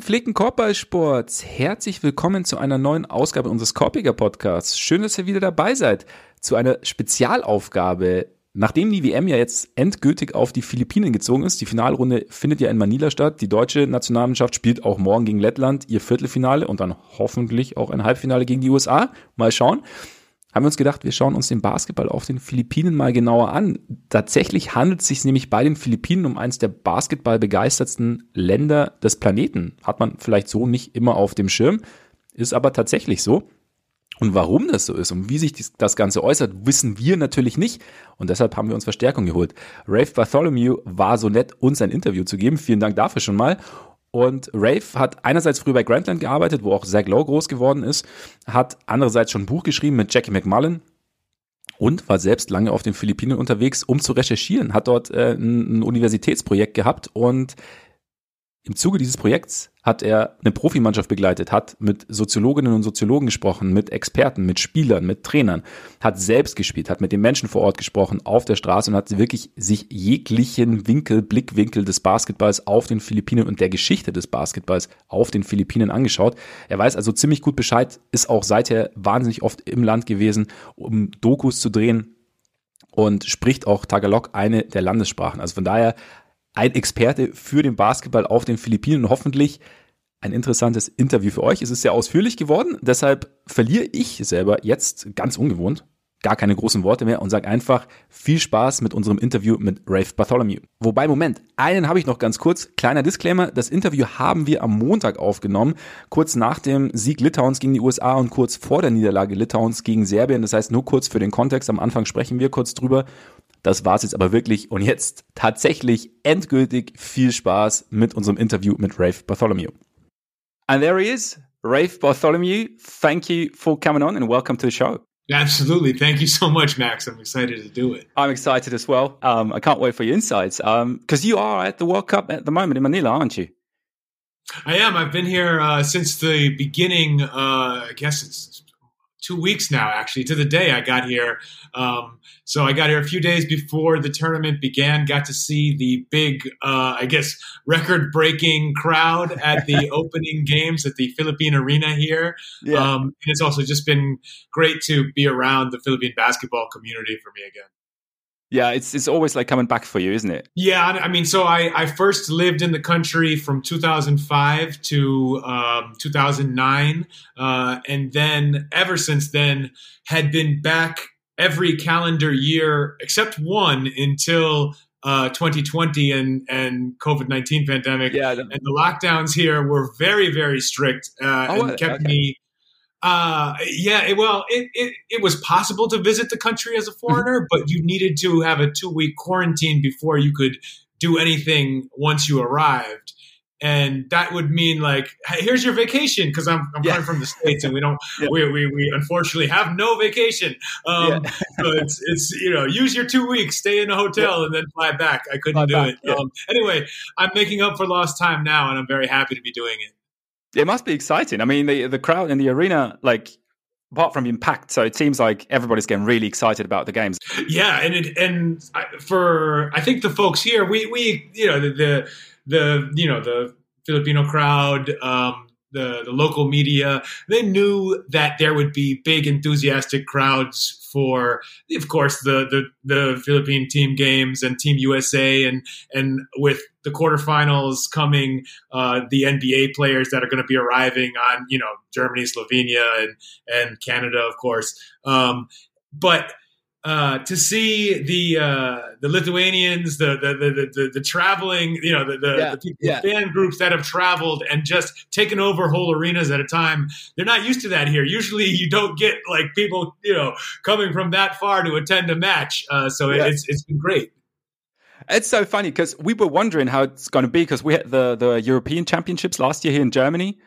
Gepflegten Korbballsports, herzlich willkommen zu einer neuen Ausgabe unseres Korpiger Podcasts. Schön, dass ihr wieder dabei seid zu einer Spezialaufgabe. Nachdem die WM ja jetzt endgültig auf die Philippinen gezogen ist, die Finalrunde findet ja in Manila statt. Die deutsche Nationalmannschaft spielt auch morgen gegen Lettland ihr Viertelfinale und dann hoffentlich auch ein Halbfinale gegen die USA. Mal schauen haben wir uns gedacht, wir schauen uns den Basketball auf den Philippinen mal genauer an. Tatsächlich handelt es sich nämlich bei den Philippinen um eines der basketballbegeistertsten Länder des Planeten. Hat man vielleicht so nicht immer auf dem Schirm, ist aber tatsächlich so. Und warum das so ist und wie sich das Ganze äußert, wissen wir natürlich nicht. Und deshalb haben wir uns Verstärkung geholt. Rafe Bartholomew war so nett, uns ein Interview zu geben. Vielen Dank dafür schon mal. Und Rafe hat einerseits früher bei Grantland gearbeitet, wo auch Zach Lowe groß geworden ist, hat andererseits schon ein Buch geschrieben mit Jackie McMullen und war selbst lange auf den Philippinen unterwegs, um zu recherchieren, hat dort äh, ein Universitätsprojekt gehabt und im Zuge dieses Projekts hat er eine Profimannschaft begleitet, hat mit Soziologinnen und Soziologen gesprochen, mit Experten, mit Spielern, mit Trainern, hat selbst gespielt, hat mit den Menschen vor Ort gesprochen, auf der Straße und hat wirklich sich jeglichen Winkel, Blickwinkel des Basketballs auf den Philippinen und der Geschichte des Basketballs auf den Philippinen angeschaut. Er weiß also ziemlich gut Bescheid, ist auch seither wahnsinnig oft im Land gewesen, um Dokus zu drehen und spricht auch Tagalog, eine der Landessprachen. Also von daher ein Experte für den Basketball auf den Philippinen und hoffentlich ein interessantes Interview für euch. Es ist sehr ausführlich geworden, deshalb verliere ich selber jetzt ganz ungewohnt gar keine großen Worte mehr und sage einfach viel Spaß mit unserem Interview mit Rafe Bartholomew. Wobei, Moment, einen habe ich noch ganz kurz. Kleiner Disclaimer, das Interview haben wir am Montag aufgenommen, kurz nach dem Sieg Litauens gegen die USA und kurz vor der Niederlage Litauens gegen Serbien. Das heißt, nur kurz für den Kontext, am Anfang sprechen wir kurz drüber. Das war's jetzt aber wirklich. Und jetzt tatsächlich endgültig viel Spaß mit unserem Interview mit Rafe Bartholomew. And there he is, Rafe Bartholomew. Thank you for coming on and welcome to the show. Absolutely. Thank you so much, Max. I'm excited to do it. I'm excited as well. Um, I can't wait for your insights because um, you are at the World Cup at the moment in Manila, aren't you? I am. I've been here uh, since the beginning. Uh, I guess it's two weeks now, actually, to the day I got here. Um, so I got here a few days before the tournament began. Got to see the big, uh, I guess, record-breaking crowd at the opening games at the Philippine Arena here. Yeah. Um, and it's also just been great to be around the Philippine basketball community for me again. Yeah, it's it's always like coming back for you, isn't it? Yeah, I mean, so I, I first lived in the country from 2005 to um, 2009, uh, and then ever since then had been back every calendar year except one until uh, 2020 and and COVID 19 pandemic. Yeah, and the lockdowns here were very very strict uh, oh, and kept okay. me uh, yeah, it, well, it, it, it was possible to visit the country as a mm-hmm. foreigner, but you needed to have a two week quarantine before you could do anything once you arrived. And that would mean like, hey, here's your vacation because I'm, I'm yeah. coming from the states and we don't yeah. we, we, we unfortunately have no vacation. Um, yeah. so it's it's you know use your two weeks, stay in a hotel, and then fly back. I couldn't fly do back, it. Um, anyway, I'm making up for lost time now, and I'm very happy to be doing it. It must be exciting. I mean, the the crowd in the arena, like apart from being packed, so it seems like everybody's getting really excited about the games. Yeah, and it, and for I think the folks here, we we you know the the, the you know the Filipino crowd, um, the the local media, they knew that there would be big enthusiastic crowds for, of course, the the, the Philippine team games and Team USA, and and with the quarterfinals coming, uh, the NBA players that are going to be arriving on, you know, Germany, Slovenia, and and Canada, of course. Um, but uh, to see the uh, the Lithuanians, the the, the the, the traveling, you know, the the, yeah, the people, yeah. fan groups that have traveled and just taken over whole arenas at a time. They're not used to that here. Usually, you don't get like people, you know, coming from that far to attend a match. Uh, so yeah. it's it's been great. It's so funny because we were wondering how it's going to be because we had the the European Championships last year here in Germany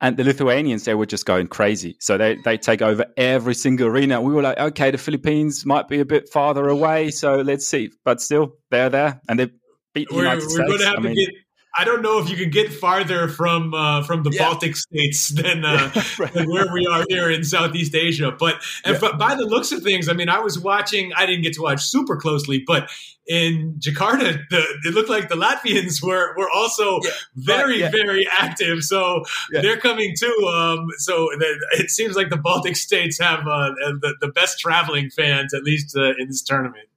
and the Lithuanians, they were just going crazy. So they, they take over every single arena. We were like, okay, the Philippines might be a bit farther away. So let's see. But still, they're there and they beat the we're, United we're States. Going to have I to mean, get, I don't know if you can get farther from uh, from the yeah. Baltic states than, uh, right. than, where we are here in Southeast Asia. But yeah. by the looks of things, I mean, I was watching. I didn't get to watch super closely, but in Jakarta, the, it looked like the Latvians were were also yeah. very right. very active. So they're coming too. Um, so it seems like the Baltic states have uh, the, the best traveling fans, at least uh, in this tournament.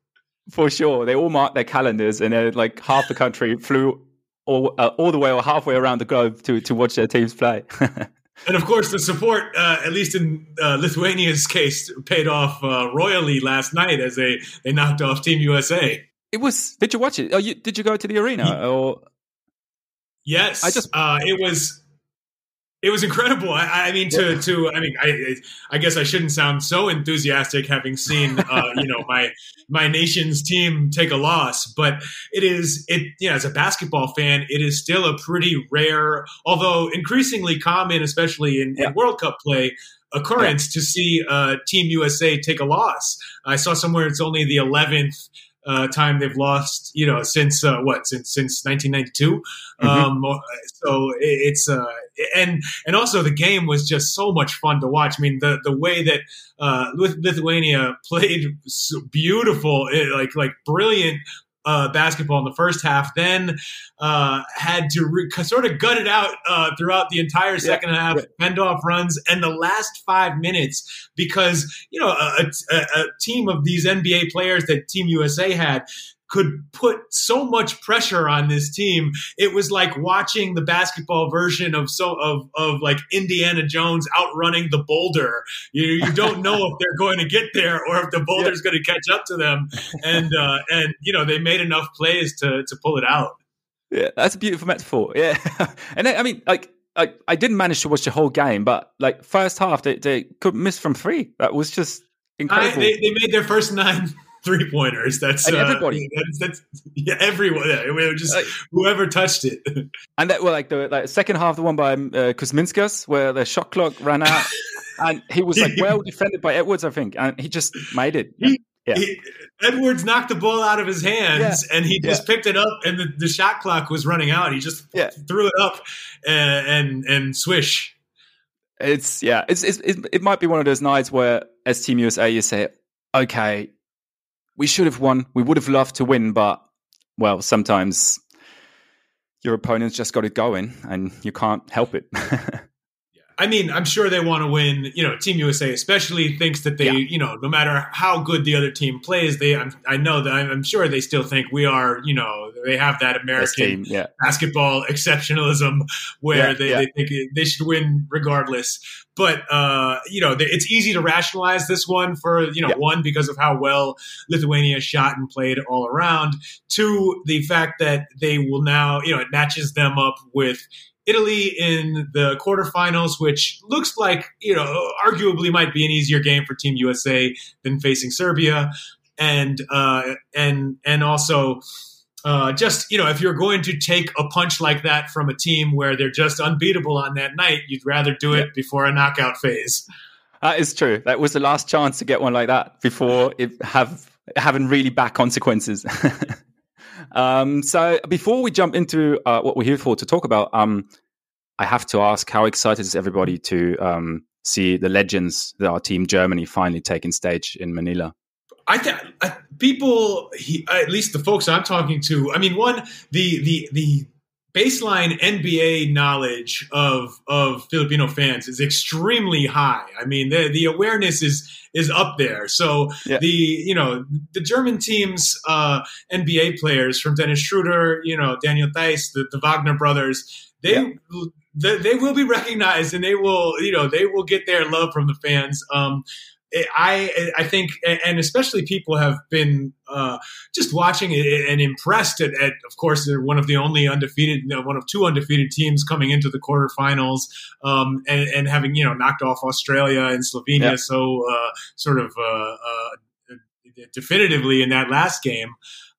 For sure, they all marked their calendars, and like half the country flew all, uh, all the way or halfway around the globe to, to watch their teams play. and of course, the support, uh, at least in uh, Lithuania's case, paid off uh, royally last night as they, they knocked off Team USA. It was. Did you watch it? Oh, you, did you go to the arena or? Yes, I just. Uh, it was it was incredible. I, I, mean, to to I mean, I I guess I shouldn't sound so enthusiastic having seen uh, you know my my nation's team take a loss, but it is it you know as a basketball fan, it is still a pretty rare, although increasingly common, especially in, yeah. in World Cup play, occurrence yeah. to see uh, Team USA take a loss. I saw somewhere it's only the eleventh uh, time they've lost, you know, since uh, what since since 1992. Mm-hmm. Um, so it's uh, and and also the game was just so much fun to watch. I mean, the the way that uh, Lithuania played so beautiful, eh, like like brilliant uh, basketball in the first half, then uh, had to re- sort of gut it out uh, throughout the entire second yeah, half, fend off runs, and the last five minutes because you know a, a, a team of these NBA players that Team USA had could put so much pressure on this team. It was like watching the basketball version of so of of like Indiana Jones outrunning the boulder. You you don't know if they're going to get there or if the boulder's yeah. going to catch up to them. And uh, and you know they made enough plays to to pull it out. Yeah, that's a beautiful metaphor. Yeah, and then, I mean like. I, I didn't manage to watch the whole game, but like first half, they, they could miss from three. That was just incredible. I, they, they made their first nine three pointers. That's and everybody. Uh, that's, that's yeah, everyone. Yeah, it was just like, whoever touched it. And that well, like the like second half, the one by um, uh, Kuzminskas, where the shot clock ran out, and he was like well defended by Edwards, I think, and he just made it. He, yeah. He, Edwards knocked the ball out of his hands, yeah. and he just yeah. picked it up, and the, the, shot clock was running out. He just yeah. threw it up, and, and and swish. It's yeah, it's, it's it might be one of those nights where as Team USA you say, okay, we should have won. We would have loved to win, but well, sometimes your opponent's just got it going and you can't help it. I mean, I'm sure they want to win. You know, Team USA especially thinks that they, yeah. you know, no matter how good the other team plays, they. I'm, i know that I'm, I'm, sure they still think we are. You know, they have that American yeah. basketball exceptionalism where yeah, they, they, think they should win regardless. But uh, you know, it's easy to rationalize this one for you know one because of how well Lithuania shot and played all around. Two, the fact that they will now, you know, it matches them up with Italy in the quarterfinals, which looks like, you know, arguably might be an easier game for Team USA than facing Serbia. And, uh, and, and also, uh, just, you know, if you're going to take a punch like that from a team where they're just unbeatable on that night, you'd rather do it before a knockout phase. That is true. That was the last chance to get one like that before it have having really bad consequences. Um, so before we jump into uh, what we're here for to talk about, um, I have to ask how excited is everybody to um, see the legends that our team Germany finally taking stage in Manila? I think people, he, at least the folks I'm talking to, I mean, one the the the baseline NBA knowledge of of Filipino fans is extremely high. I mean, the the awareness is is up there. So yeah. the you know the German teams, uh, NBA players from Dennis Schroeder, you know Daniel Theis, the, the Wagner brothers, they. Yeah. They, they will be recognized and they will, you know, they will get their love from the fans. Um, I I think, and especially people have been uh, just watching it and impressed at, at, of course, they're one of the only undefeated, you know, one of two undefeated teams coming into the quarterfinals, um, and, and, having you know knocked off Australia and Slovenia yeah. so uh, sort of uh, uh definitively in that last game.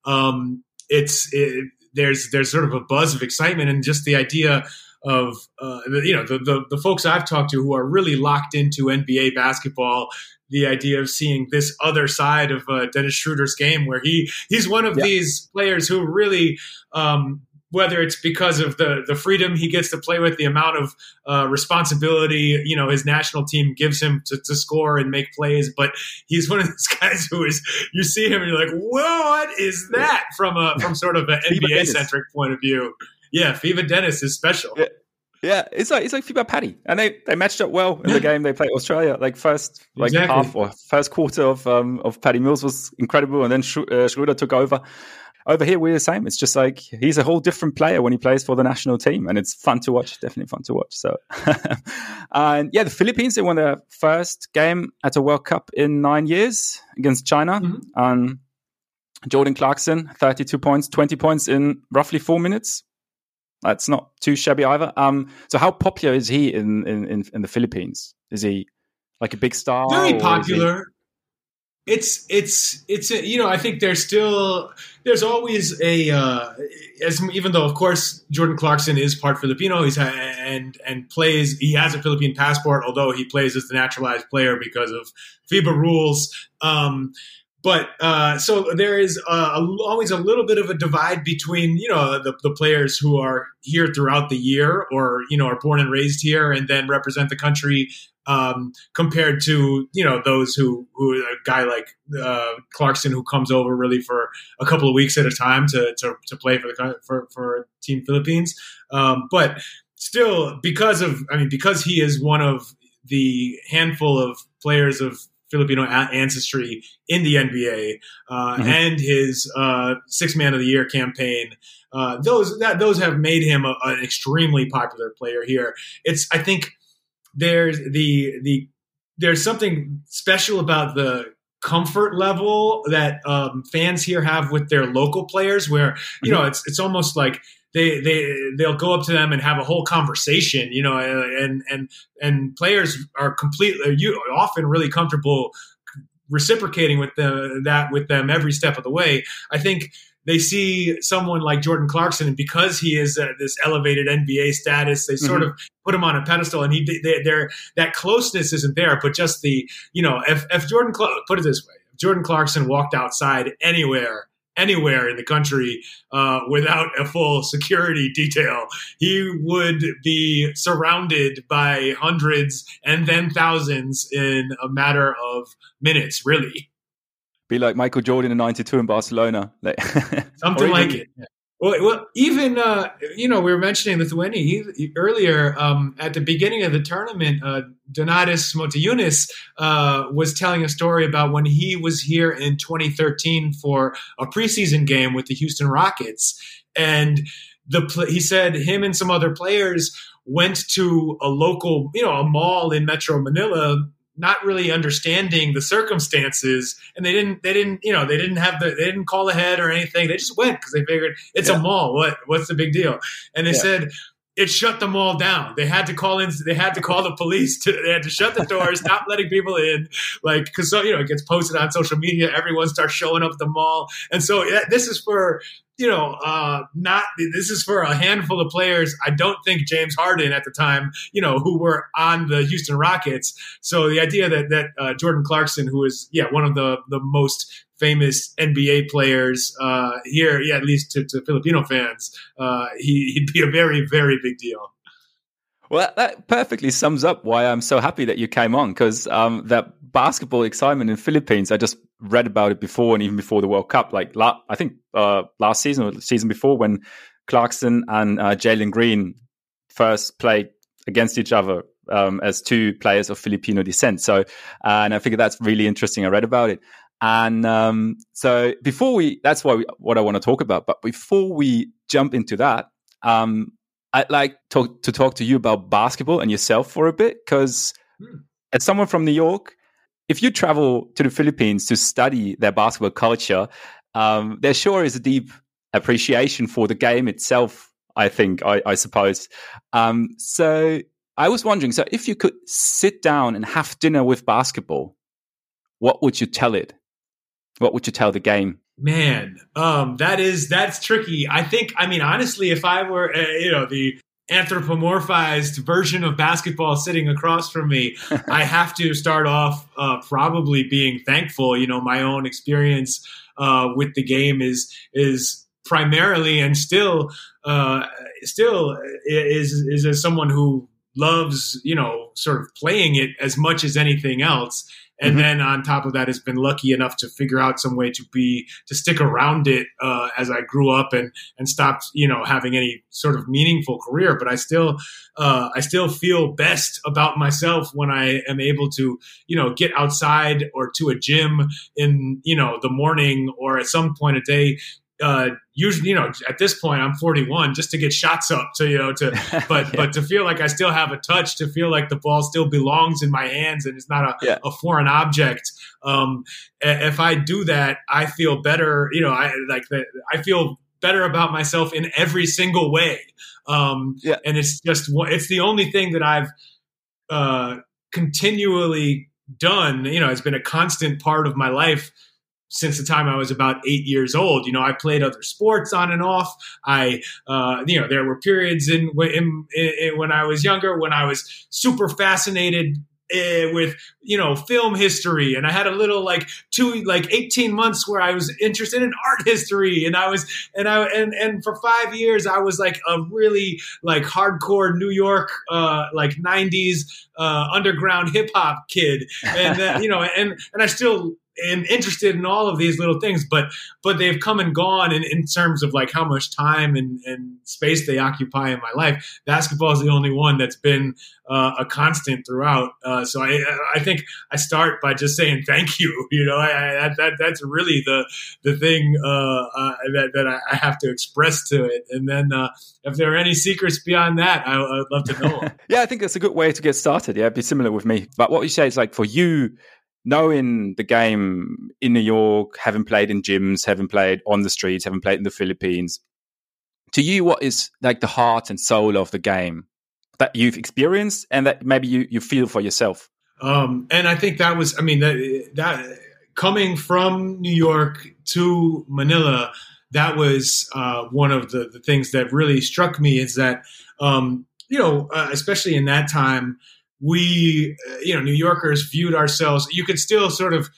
Um, it's it, there's there's sort of a buzz of excitement and just the idea of uh, you know the, the, the folks I've talked to who are really locked into NBA basketball the idea of seeing this other side of uh, Dennis Schroeder's game, where he he's one of yeah. these players who really um, whether it's because of the the freedom he gets to play with, the amount of uh, responsibility you know his national team gives him to, to, score and make plays, but he's one of those guys who is you see him and you're like, what is that from a from sort of an NBA centric point of view? Yeah, FIBA Dennis is special. Yeah. Yeah, it's like it's like FIBA Patty, and they, they matched up well in the game they played Australia. Like first like exactly. half or first quarter of um, of Patty Mills was incredible, and then uh, Schroeder took over over here we're the same. It's just like he's a whole different player when he plays for the national team, and it's fun to watch. Definitely fun to watch. So, and yeah, the Philippines they won their first game at a World Cup in nine years against China. Mm-hmm. Um, Jordan Clarkson, thirty-two points, twenty points in roughly four minutes. That's not too shabby either. Um, so how popular is he in in, in the Philippines? Is he like a big star? Very popular it's it's it's a, you know I think there's still there's always a uh, as even though of course Jordan Clarkson is part Filipino he's and and plays he has a Philippine passport although he plays as the naturalized player because of FIBA rules um, but uh, so there is uh, always a little bit of a divide between you know the, the players who are here throughout the year or you know are born and raised here and then represent the country um, compared to you know those who who a guy like uh, Clarkson who comes over really for a couple of weeks at a time to to, to play for the for for Team Philippines. Um, but still, because of I mean, because he is one of the handful of players of Filipino ancestry in the NBA uh, mm-hmm. and his uh, six man of the year campaign. Uh, those that those have made him a, an extremely popular player here. It's I think there's the the there's something special about the comfort level that um, fans here have with their local players, where you mm-hmm. know it's it's almost like they they they'll go up to them and have a whole conversation, you know, and and and players are completely you often really comfortable reciprocating with the, that with them every step of the way. I think they see someone like Jordan Clarkson, and because he is uh, this elevated NBA status, they sort mm-hmm. of put him on a pedestal, and he they, they're that closeness isn't there. But just the you know, if if Jordan put it this way, if Jordan Clarkson walked outside anywhere anywhere in the country uh, without a full security detail. He would be surrounded by hundreds and then thousands in a matter of minutes, really be like Michael Jordan in '92 in Barcelona, like, something like it. Well, well, even uh, you know we were mentioning Lithuania he, earlier. Um, at the beginning of the tournament, uh, Donatas Motiejunas uh, was telling a story about when he was here in 2013 for a preseason game with the Houston Rockets, and the he said him and some other players went to a local, you know, a mall in Metro Manila not really understanding the circumstances and they didn't they didn't you know they didn't have the they didn't call ahead or anything they just went because they figured it's yeah. a mall what what's the big deal and they yeah. said it shut them all down. They had to call in. They had to call the police. To, they had to shut the doors, stop letting people in. Like because so, you know it gets posted on social media. Everyone starts showing up at the mall, and so this is for you know uh, not. This is for a handful of players. I don't think James Harden at the time, you know, who were on the Houston Rockets. So the idea that that uh, Jordan Clarkson, who is yeah one of the the most famous NBA players uh, here, yeah, at least to, to Filipino fans, uh, he, would be a very, very big deal. Well, that perfectly sums up why I'm so happy that you came on because um, that basketball excitement in Philippines, I just read about it before and even before the World Cup. Like la- I think uh, last season or season before when Clarkson and uh, Jalen Green first played against each other um, as two players of Filipino descent. So, uh, and I figure that's really interesting. I read about it. And um, so before we, that's why we, what I want to talk about. But before we jump into that, um, I'd like to, to talk to you about basketball and yourself for a bit, because hmm. as someone from New York, if you travel to the Philippines to study their basketball culture, um, there sure is a deep appreciation for the game itself. I think, I, I suppose. Um, so I was wondering, so if you could sit down and have dinner with basketball, what would you tell it? What would you tell the game? Man, um, that is that's tricky. I think. I mean, honestly, if I were, uh, you know, the anthropomorphized version of basketball sitting across from me, I have to start off uh, probably being thankful. You know, my own experience uh, with the game is is primarily and still uh, still is is as someone who loves you know sort of playing it as much as anything else and mm-hmm. then on top of that has been lucky enough to figure out some way to be to stick around it uh, as I grew up and and stopped you know having any sort of meaningful career but I still uh, I still feel best about myself when I am able to you know get outside or to a gym in you know the morning or at some point a day uh, usually, you know, at this point, I'm 41, just to get shots up to, you know, to, but, yeah. but to feel like I still have a touch, to feel like the ball still belongs in my hands and it's not a, yeah. a foreign object. Um, if I do that, I feel better, you know, I like that. I feel better about myself in every single way. Um, yeah. and it's just, it's the only thing that I've, uh, continually done, you know, has been a constant part of my life since the time I was about eight years old. You know, I played other sports on and off. I, uh, you know, there were periods in, in, in, when I was younger when I was super fascinated uh, with you know film history and i had a little like two like 18 months where i was interested in art history and i was and i and and for five years i was like a really like hardcore new york uh like 90s uh underground hip-hop kid and you know and and i still am interested in all of these little things, but but they've come and gone in, in terms of like how much time and, and space they occupy in my life. Basketball is the only one that's been uh, a constant throughout. Uh, so I I think I start by just saying thank you. You know, I, I, that that's really the the thing uh, uh that that I have to express to it. And then uh, if there are any secrets beyond that, I, would love to know. yeah, I think that's a good way to get started. Yeah, it'd be similar with me. But what you say is like for you knowing the game in New York, having played in gyms, having played on the streets, having played in the Philippines, to you, what is like the heart and soul of the game that you've experienced and that maybe you, you feel for yourself? Um, and I think that was, I mean, that, that coming from New York to Manila, that was uh, one of the, the things that really struck me is that, um, you know, uh, especially in that time, we, uh, you know, New Yorkers viewed ourselves. You could still sort of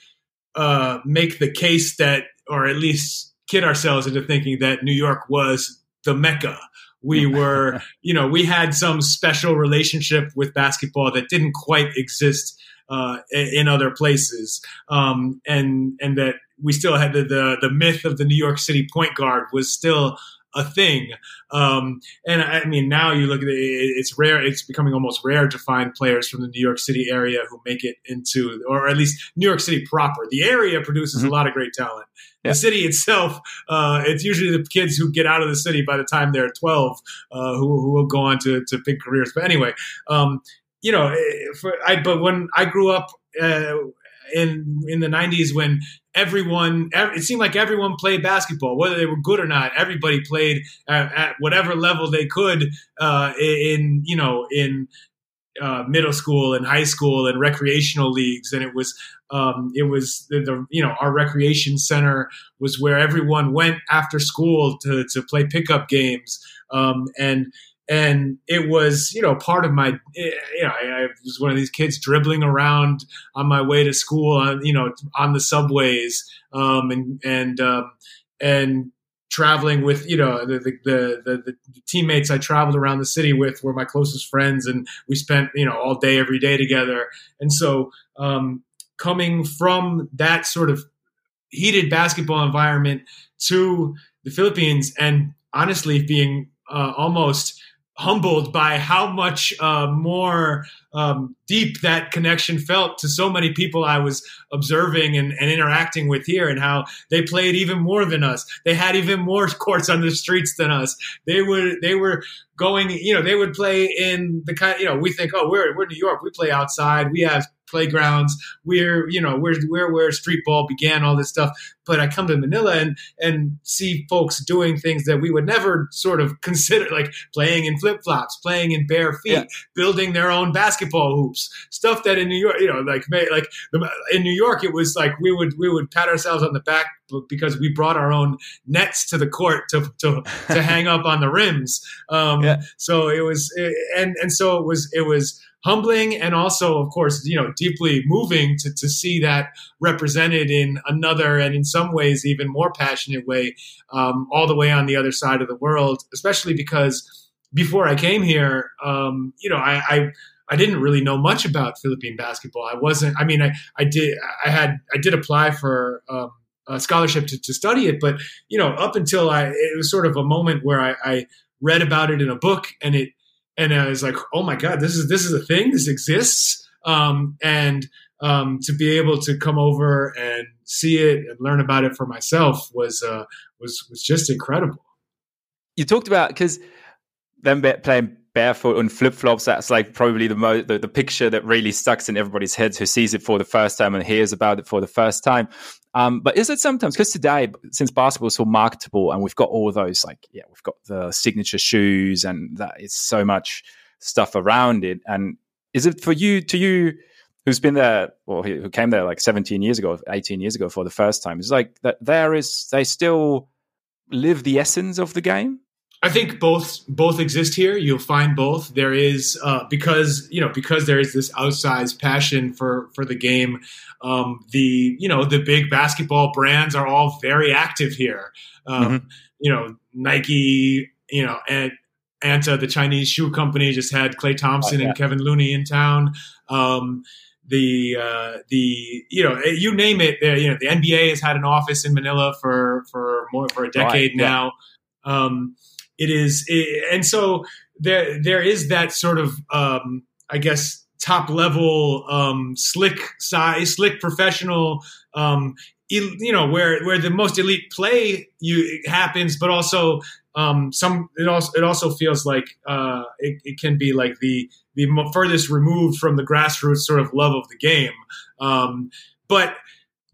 uh, make the case that, or at least kid ourselves into thinking that New York was the mecca. We were, you know, we had some special relationship with basketball that didn't quite exist uh, in other places, um, and and that we still had the, the the myth of the New York City point guard was still a thing. Um, and I mean, now you look at it, it's rare. It's becoming almost rare to find players from the New York City area who make it into, or at least New York City proper. The area produces mm-hmm. a lot of great talent. Yeah. The city itself, uh, it's usually the kids who get out of the city by the time they're 12 uh, who, who will go on to, to big careers. But anyway, um, you know, eh, for, I, but when I grew up, uh, in in the 90s when everyone it seemed like everyone played basketball whether they were good or not. Everybody played at, at whatever level they could uh, in you know in uh, middle school and high school and recreational leagues. And it was um, it was the, the, you know our recreation center was where everyone went after school to to play pickup games. Um, and and it was you know part of my you know I, I, was one of these kids dribbling around on my way to school on you know on the subways um, and and um, and traveling with you know the the, the the, the teammates I traveled around the city with were my closest friends and we spent you know all day every day together. And so um, coming from that sort of heated basketball environment to the Philippines and honestly being uh, almost humbled by how much uh, more um, deep that connection felt to so many people I was observing and, and, interacting with here, and how they played even more than us. They had even more courts on the streets than us. They would they were going, you know, they would play in the kind, you know, we think, oh, we're we're New York, we play outside, we have playgrounds. We're you know where where where street ball began, all this stuff. But I come to Manila and and see folks doing things that we would never sort of consider, like playing in flip flops, playing in bare feet, yeah. building their own basketball hoops, stuff that in New York, you know, like like in New York, it was like we would we would pat ourselves on the back because we brought our own nets to the court to to, to hang up on the rims. Um, yeah. So it was, and and so it was it was humbling and also, of course, you know, deeply moving to, to see that represented in another and in some ways even more passionate way, um, all the way on the other side of the world. Especially because before I came here, um, you know, I, I I didn't really know much about Philippine basketball. I wasn't. I mean, I, I did. I had. I did apply for um, a scholarship to, to study it, but you know, up until I, it was sort of a moment where I, I read about it in a book, and it, and I was like, oh my god, this is this is a thing. This exists, um, and um, to be able to come over and see it and learn about it for myself was uh, was was just incredible. You talked about because them playing barefoot on flip flops. That's like probably the, mo- the the picture that really stuck in everybody's heads who sees it for the first time and hears about it for the first time. Um, but is it sometimes because today, since basketball is so marketable and we've got all those like yeah, we've got the signature shoes and that it's so much stuff around it. And is it for you to you? Who's been there, or who came there like 17 years ago, 18 years ago for the first time? It's like that there is, they still live the essence of the game I think both both exist here. You'll find both. There is uh, because you know because there is this outsized passion for for the game. Um, the you know the big basketball brands are all very active here. Um, mm-hmm. You know Nike. You know and Anta, the Chinese shoe company, just had Klay Thompson oh, yeah. and Kevin Looney in town. Um, the uh, the you know you name it. You know the NBA has had an office in Manila for for more for a decade right, now. Yeah. Um, it is, it, and so there there is that sort of um, I guess top level um, slick size, slick professional. Um, you know where where the most elite play you happens, but also um, some it also it also feels like uh, it, it, can be like the the furthest removed from the grassroots sort of love of the game. Um, but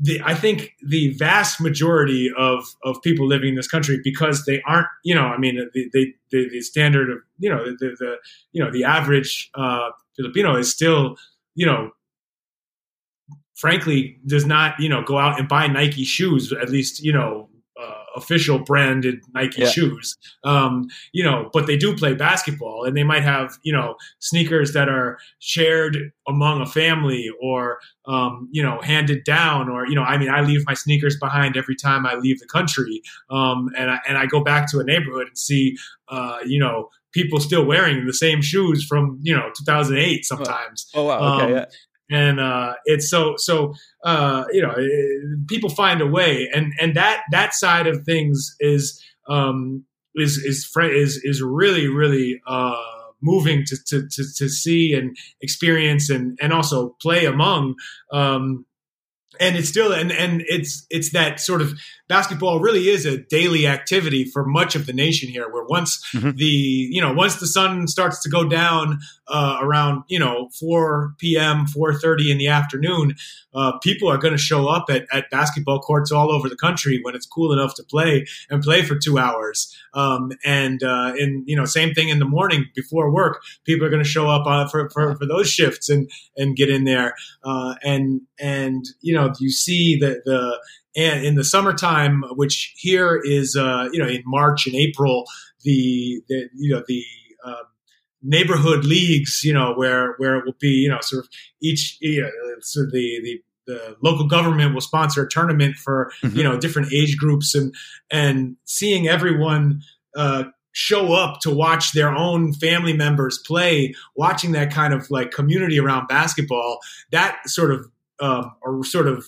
the, I think the vast majority of, of people living in this country, because they aren't, you know, I mean, the, the, the, standard of, you know, the, the, you know, the average uh, Filipino is still, you know, frankly, does not, you know, go out and buy Nike shoes, at least, you know, official branded Nike yeah. shoes. Um, you know, but they do play basketball and they might have, you know, sneakers that are shared among a family or, um, you know, handed down or, you know, I mean, I leave my sneakers behind every time I leave the country. Um, and I, and I go back to a neighborhood and see, uh, you know, people still wearing the same shoes from, you know, 2008 sometimes. Oh, oh wow. Okay. Um, yeah and uh, it's so so uh, you know people find a way, and and that that side of things is um, is is is is really really uh, moving to, to to to see and experience and and also play among. Um, and it's still and and it's it's that sort of basketball really is a daily activity for much of the nation here where once mm-hmm. the you know once the sun starts to go down uh, around you know 4 p.m 4.30 in the afternoon uh, people are going to show up at, at basketball courts all over the country when it's cool enough to play and play for two hours. Um, and uh, and you know same thing in the morning before work. People are going to show up uh, for, for, for those shifts and and get in there. Uh, and and you know you see the the and in the summertime, which here is uh, you know in March and April, the, the you know the um, neighborhood leagues, you know where where it will be you know sort of each you know, so the the the local government will sponsor a tournament for mm-hmm. you know different age groups and and seeing everyone uh, show up to watch their own family members play watching that kind of like community around basketball that sort of um, or sort of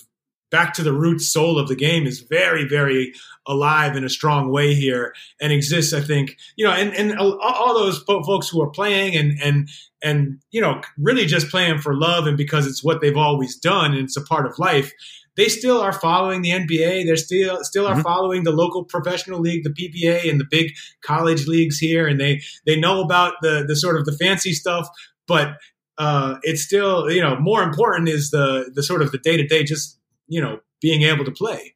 back to the root soul of the game is very, very alive in a strong way here and exists. I think you know, and and all those folks who are playing and and and you know, really just playing for love and because it's what they've always done and it's a part of life. They still are following the NBA. They're still still are mm-hmm. following the local professional league, the PBA, and the big college leagues here, and they they know about the the sort of the fancy stuff, but uh, it's still you know more important is the the sort of the day to day just you know, being able to play.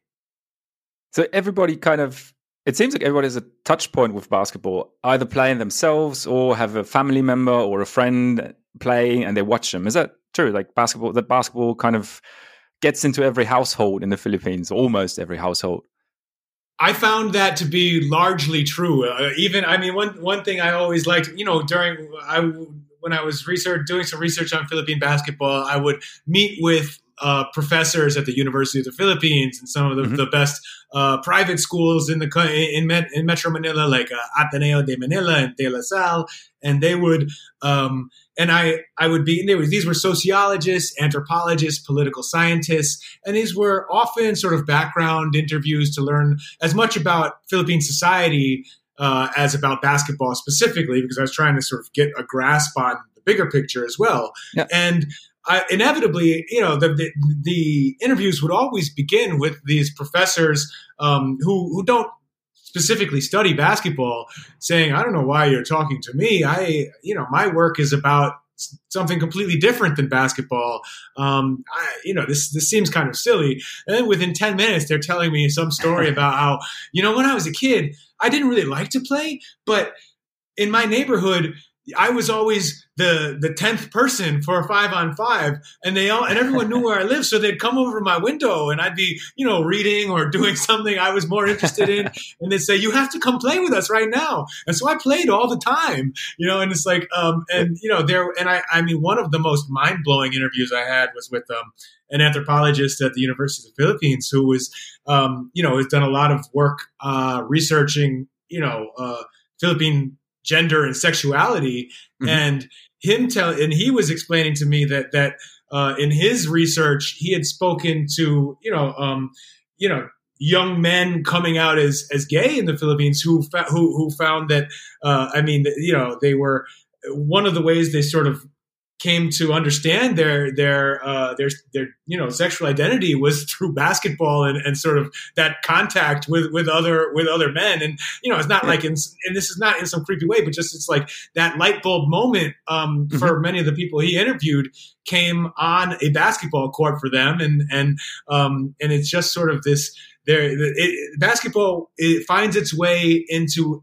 So everybody kind of it seems like everybody has a touch point with basketball, either playing themselves or have a family member or a friend playing and they watch them. Is that true? Like basketball, that basketball kind of gets into every household in the Philippines, almost every household. I found that to be largely true. Uh, even, I mean, one one thing I always liked, you know, during I when I was research doing some research on Philippine basketball, I would meet with uh, professors at the University of the Philippines and some of the, mm-hmm. the best uh, private schools in the in, Met, in Metro Manila, like uh, Ateneo de Manila and De La Salle, and they would um, and I I would be there was these were sociologists, anthropologists, political scientists, and these were often sort of background interviews to learn as much about Philippine society uh, as about basketball specifically, because I was trying to sort of get a grasp on the bigger picture as well. Yeah. And I, inevitably, you know, the, the, the interviews would always begin with these professors um, who who don't specifically study basketball, saying, "I don't know why you're talking to me. I, you know, my work is about." something completely different than basketball. Um, I, you know, this this seems kind of silly. And then within ten minutes, they're telling me some story about how, you know, when I was a kid, I didn't really like to play, but in my neighborhood, I was always the the tenth person for a five on five, and they all and everyone knew where I lived, so they'd come over my window, and I'd be you know reading or doing something I was more interested in, and they'd say, "You have to come play with us right now." And so I played all the time, you know, and it's like, um, and you know, there, and I, I mean, one of the most mind blowing interviews I had was with um, an anthropologist at the University of the Philippines who was, um, you know, has done a lot of work uh, researching, you know, uh, Philippine gender and sexuality, mm-hmm. and him tell and he was explaining to me that that uh, in his research he had spoken to you know um, you know young men coming out as as gay in the Philippines who fa- who who found that uh, I mean you know they were one of the ways they sort of came to understand their their uh, their their you know sexual identity was through basketball and, and sort of that contact with with other with other men. And you know it's not like in and this is not in some creepy way but just it's like that light bulb moment um, mm-hmm. for many of the people he interviewed came on a basketball court for them. And and um, and it's just sort of this there it, basketball it finds its way into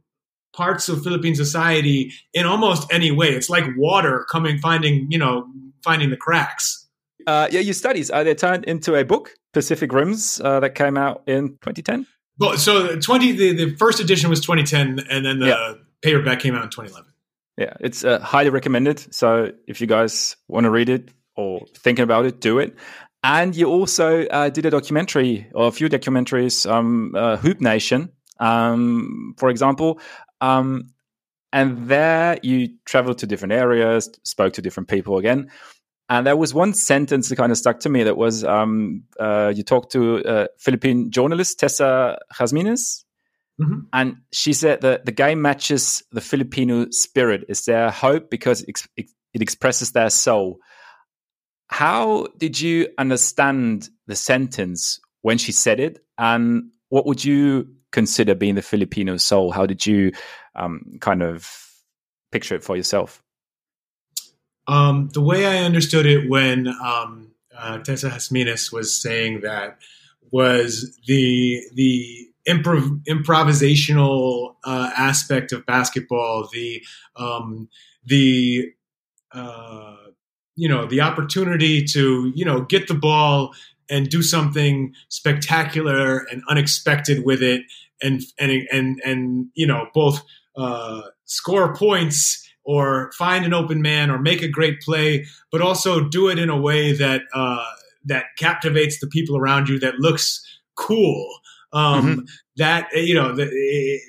parts of Philippine society in almost any way. It's like water coming, finding, you know, finding the cracks. Uh, yeah, your studies are they turned into a book, Pacific Rims, uh, that came out in 2010. Well, so 20, the, the first edition was 2010, and then the yeah. paperback came out in 2011. Yeah, it's uh, highly recommended. So if you guys want to read it or thinking about it, do it. And you also uh, did a documentary or a few documentaries, um, uh, Hoop Nation, um, for example, um, and there you traveled to different areas, spoke to different people again. And there was one sentence that kind of stuck to me that was um, uh, you talked to a Philippine journalist, Tessa Jazmines, mm-hmm. and she said that the game matches the Filipino spirit. Is their hope because it, it, it expresses their soul. How did you understand the sentence when she said it? And what would you consider being the Filipino soul? How did you um, kind of picture it for yourself? Um, the way I understood it when um, uh, Tessa Jazmines was saying that was the the improv- improvisational uh, aspect of basketball, the um, the uh, you know the opportunity to you know get the ball and do something spectacular and unexpected with it and and and and you know both uh, score points or find an open man or make a great play, but also do it in a way that uh, that captivates the people around you, that looks cool, um, mm-hmm. That you know that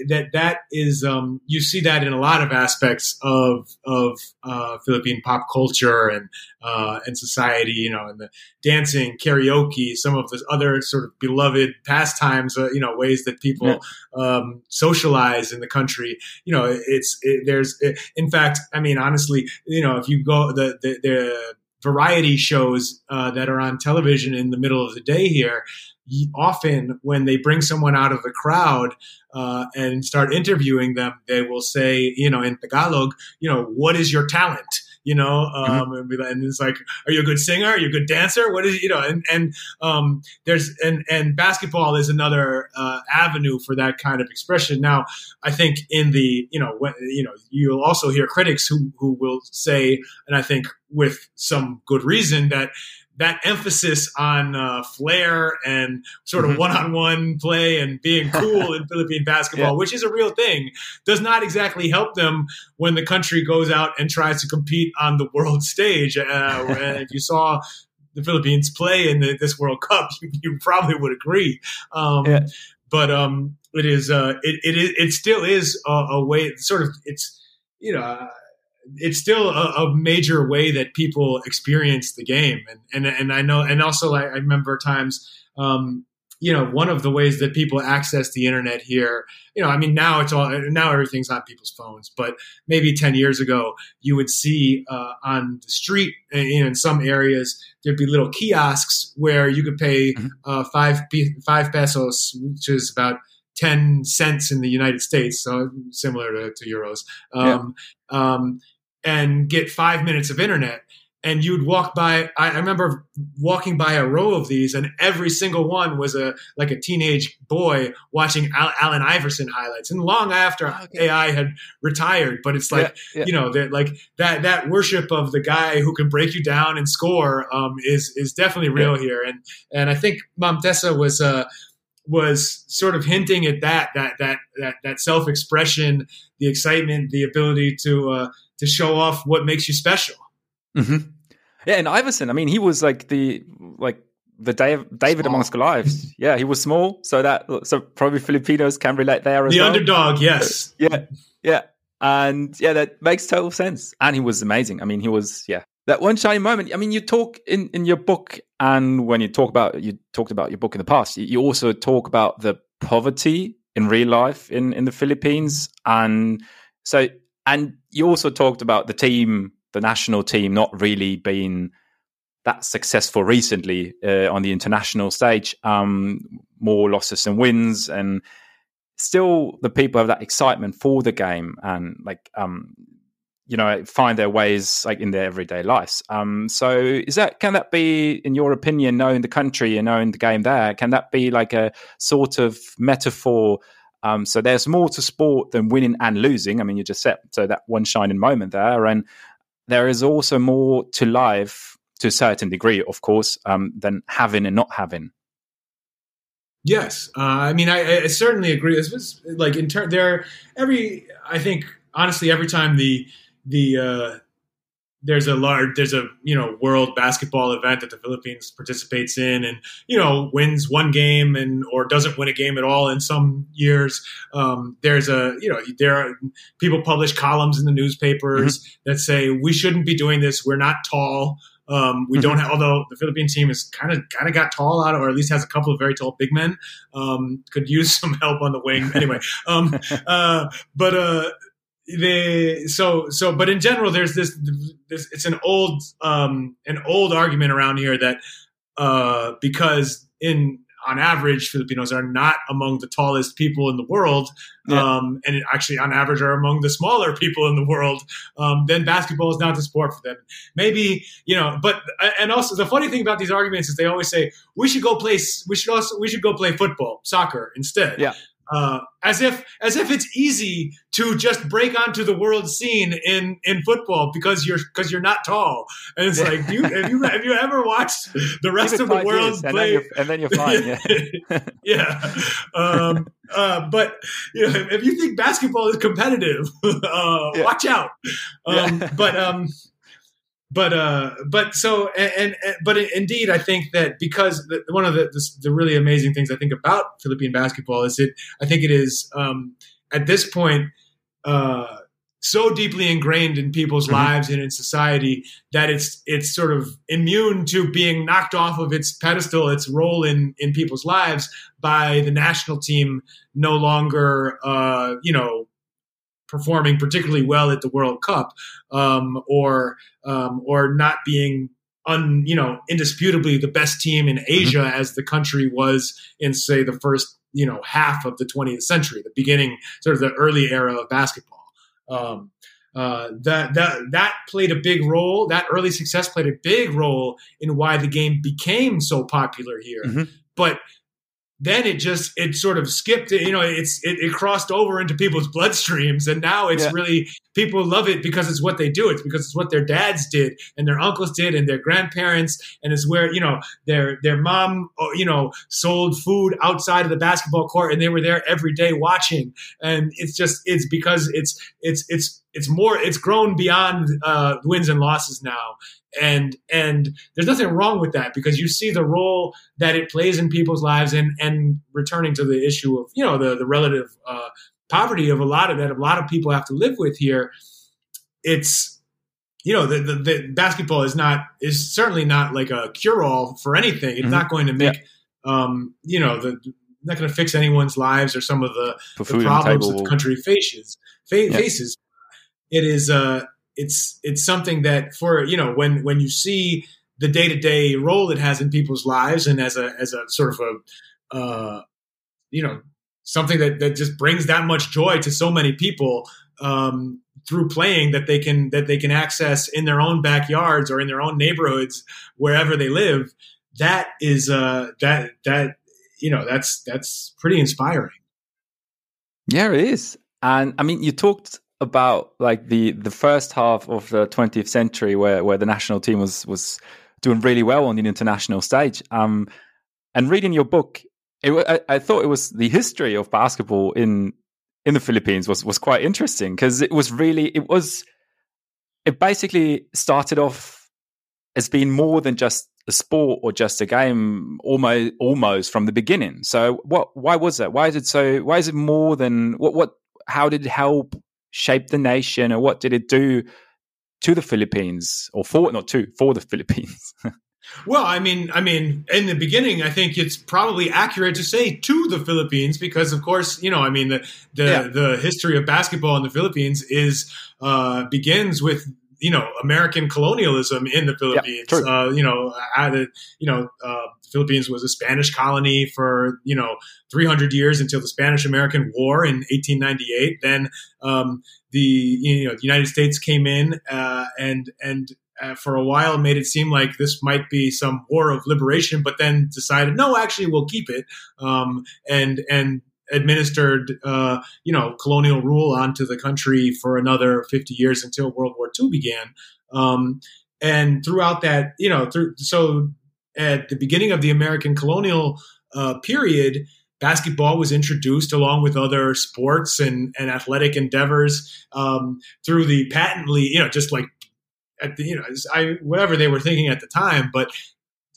that that is um, you see that in a lot of aspects of of uh, Philippine pop culture and uh, and society. You know, and the dancing, karaoke, some of the other sort of beloved pastimes. Uh, you know, ways that people yeah. um, socialize in the country. You know, it's it, there's it, in fact, I mean, honestly, you know, if you go the the, the variety shows uh, that are on television in the middle of the day here often when they bring someone out of the crowd uh, and start interviewing them, they will say, you know, in Tagalog, you know, what is your talent? You know, mm-hmm. um, mm-hmm. and it's like, are you a good singer? Are you a good dancer? What is, you know, and, and, um, there's, and, and basketball is another, uh, avenue for that kind of expression. Now, I think in the, you know, when, you know, you'll also hear critics who, who will say, and I think with some good reason that, that emphasis on uh, flair and sort of mm-hmm. one-on-one play and being cool in Philippine basketball, yeah. which is a real thing, does not exactly help them when the country goes out and tries to compete on the world stage. Uh, if you saw the Philippines play in the, this World Cup, you, you probably would agree. Um, yeah. But um, it is uh, it, it it still is a, a way. Sort of, it's you know it's still a, a, major way that people experience the game, and and and I know, and also I, I remember times, um, you know, one of the ways that people access the internet here, you know, I mean, now it's all now everything's on people's phones, but maybe ten years ago, you would see uh, on the street in some areas there'd be little kiosks where you could pay mm-hmm. uh, five five pesos, which is about 10 cents in the United States, so similar to, to euros. Um, yeah. um, and get five minutes of internet. And you'd walk by. I, I, remember walking by a row of these, and every single one was a like a teenage boy watching Al, Allen Iverson highlights. And long after oh, okay. AI had retired, but it's like yeah, yeah. you know that like that that worship of the guy who can break you down and score um, is is definitely real yeah. here. And and I think Mom Tessa was uh, was sort of hinting at that that that that, that self expression, the excitement, the ability to uh, to show off what makes you special. Mm-hmm. Yeah, and Iverson, I mean, he was like the like the Dave, David small. amongst Goliaths. Yeah, he was small, so that so probably Filipinos can relate there as the well. underdog. Yes. Yeah, yeah, and yeah, that makes total sense. And he was amazing. I mean, he was yeah that one shining moment. I mean, you talk in in your book, and when you talk about you talked about your book in the past, you also talk about the poverty in real life in in the Philippines, and so and you also talked about the team, the national team, not really being that successful recently uh, on the international stage. Um, more losses and wins, and still the people have that excitement for the game and like um, you know find their ways like in their everyday lives. Um, so is that can that be, in your opinion, knowing the country and knowing the game there, can that be like a sort of metaphor? Um, so there's more to sport than winning and losing. I mean, you just said so that one shining moment there, and there is also more to life to a certain degree, of course, um, than having and not having. Yes, uh, I mean, I, I, certainly agree. This was like in turn there. Every I think honestly, every time the the uh, there's a large there's a you know world basketball event that the Philippines participates in and you know wins one game and or doesn't win a game at all in some years um, there's a you know there are people publish columns in the newspapers mm-hmm. that say we shouldn't be doing this we're not tall um, we mm-hmm. don't have, although the Philippine team is kind of kind of got tall out, or at least has a couple of very tall big men. Um, could use some help on the wing anyway. Um, uh, but uh, they so so but in general there's this this it's an old um an old argument around here that uh because in on average filipinos are not among the tallest people in the world yeah. um and actually on average are among the smaller people in the world um then basketball is not the sport for them. Maybe you know but and also the funny thing about these arguments is they always say we should go play we should also we should go play football soccer instead. Yeah uh, as if as if it's easy to just break onto the world scene in in football because you're because you're not tall and it's like you, have you have you ever watched the rest of the world play and then, and then you're, fine yeah yeah um, uh, but you know, if you think basketball is competitive uh, yeah. watch out um, yeah. but um but uh, but so and, and, but indeed, I think that because the, one of the, the, the really amazing things I think about Philippine basketball is it I think it is um, at this point uh, so deeply ingrained in people's mm-hmm. lives and in society that it's it's sort of immune to being knocked off of its pedestal, its role in in people's lives by the national team no longer uh, you know performing particularly well at the World Cup, um, or um, or not being un, you know indisputably the best team in Asia mm-hmm. as the country was in say the first you know half of the 20th century, the beginning sort of the early era of basketball. Um, uh, that that that played a big role. That early success played a big role in why the game became so popular here. Mm-hmm. But then it just it sort of skipped you know it's it, it crossed over into people's bloodstreams. And now it's yeah. really people love it because it's what they do. It's because it's what their dads did and their uncles did and their grandparents. And it's where you know their their mom uh, you know sold food outside of the basketball court and they were there every day watching. And it's just it's because it's it's it's it's more it's grown beyond uh, wins and losses now and and there's nothing wrong with that because you see the role that it plays in people's lives and and returning to the issue of you know the the relative uh, poverty of a lot of that a lot of people have to live with here it's you know the, the, the basketball is not is certainly not like a cure all for anything it's mm-hmm. not going to make yeah. um you know the not going to fix anyone's lives or some of the, the problems that the country faces fa- yeah. faces it is uh it's it's something that for you know when when you see the day to day role it has in people's lives and as a as a sort of a uh, you know something that that just brings that much joy to so many people um, through playing that they can that they can access in their own backyards or in their own neighborhoods wherever they live that is uh that that you know that's that's pretty inspiring. Yeah it is. And i mean you talked about like the the first half of the 20th century where where the national team was was doing really well on the international stage. Um and reading your book it, I, I thought it was the history of basketball in in the Philippines was was quite interesting because it was really it was it basically started off as being more than just a sport or just a game almost almost from the beginning. So what why was that? Why is it so why is it more than what what how did it help shape the nation, or what did it do to the Philippines, or for not to for the Philippines? Well, I mean, I mean, in the beginning, I think it's probably accurate to say to the Philippines because, of course, you know, I mean, the the, yeah. the history of basketball in the Philippines is uh, begins with you know American colonialism in the Philippines. Yeah, uh, you know, added, you know, uh, the Philippines was a Spanish colony for you know 300 years until the Spanish American War in 1898. Then um, the you know the United States came in uh, and and uh, for a while made it seem like this might be some war of liberation, but then decided no, actually we'll keep it um, and and administered uh, you know colonial rule onto the country for another 50 years until World War II began. Um, and throughout that, you know, through, so at the beginning of the American colonial uh, period, basketball was introduced along with other sports and, and athletic endeavors um, through the patently, you know, just like at the, you know, I, whatever they were thinking at the time, but,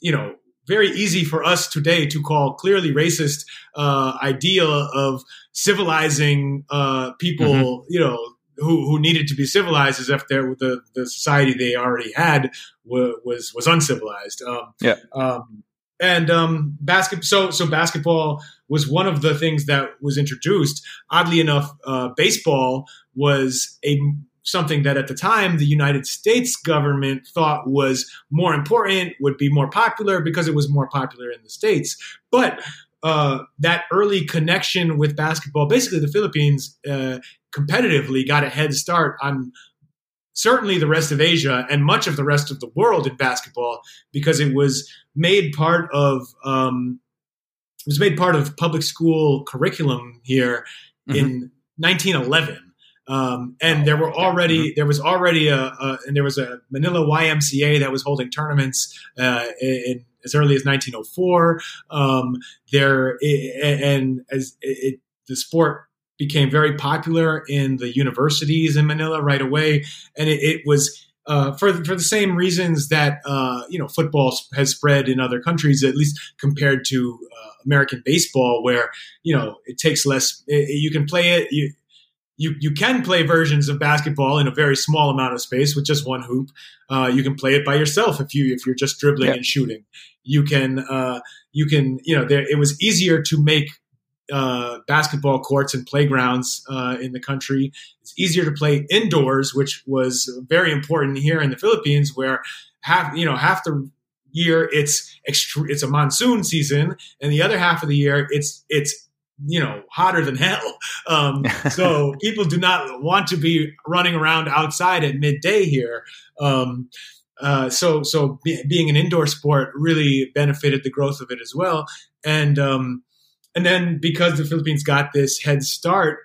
you know, very easy for us today to call clearly racist uh, idea of civilizing uh, people, mm-hmm. you know, who, who needed to be civilized as if the, the society they already had was was, was uncivilized. Um, yeah. Um, and um, basket so so basketball was one of the things that was introduced. Oddly enough, uh, baseball was a something that at the time the United States government thought was more important, would be more popular because it was more popular in the states. But uh, that early connection with basketball, basically the Philippines uh, competitively got a head start on certainly the rest of Asia and much of the rest of the world in basketball because it was made part of um, it was made part of public school curriculum here mm-hmm. in 1911. Um, and oh, there were already mm-hmm. there was already a, a, and there was a Manila YMCA that was holding tournaments uh, in, as early as 1904. Um, there and as it, the sport became very popular in the universities in Manila right away, and it, it was. Uh, for for the same reasons that uh, you know football has spread in other countries, at least compared to uh, American baseball, where you know it takes less. It, you can play it. You, you you can play versions of basketball in a very small amount of space with just one hoop. Uh, you can play it by yourself if you if you're just dribbling yeah. and shooting. You can uh, you can you know there, it was easier to make uh, basketball courts and playgrounds uh, in the country. It's easier to play indoors, which was very important here in the Philippines, where half you know half the year it's extre- it's a monsoon season, and the other half of the year it's it's you know hotter than hell. Um, so people do not want to be running around outside at midday here. Um, uh, so so be, being an indoor sport really benefited the growth of it as well, and um, and then because the Philippines got this head start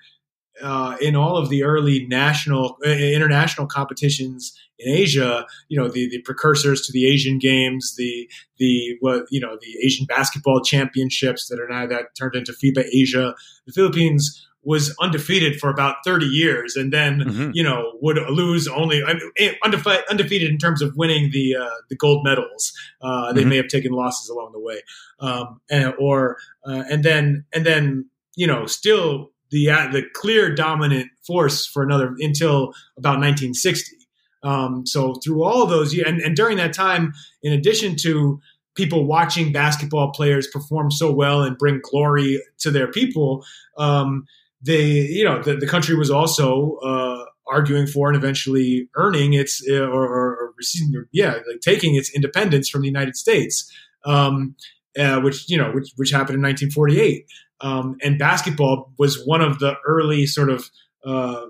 uh, in all of the early national uh, international competitions in Asia, you know, the, the precursors to the Asian games, the, the, what, you know, the Asian basketball championships that are now that turned into FIBA Asia, the Philippines was undefeated for about 30 years and then mm-hmm. you know would lose only eh, undefeated, undefeated in terms of winning the uh, the gold medals uh, they mm-hmm. may have taken losses along the way um, and, or uh, and then and then you know still the uh, the clear dominant force for another until about 1960 um, so through all those years and, and during that time in addition to people watching basketball players perform so well and bring glory to their people um, they, you know, the, the country was also uh, arguing for and eventually earning its uh, or, or, receiving, yeah, like taking its independence from the United States, um, uh, which you know, which which happened in 1948. Um, and basketball was one of the early sort of uh,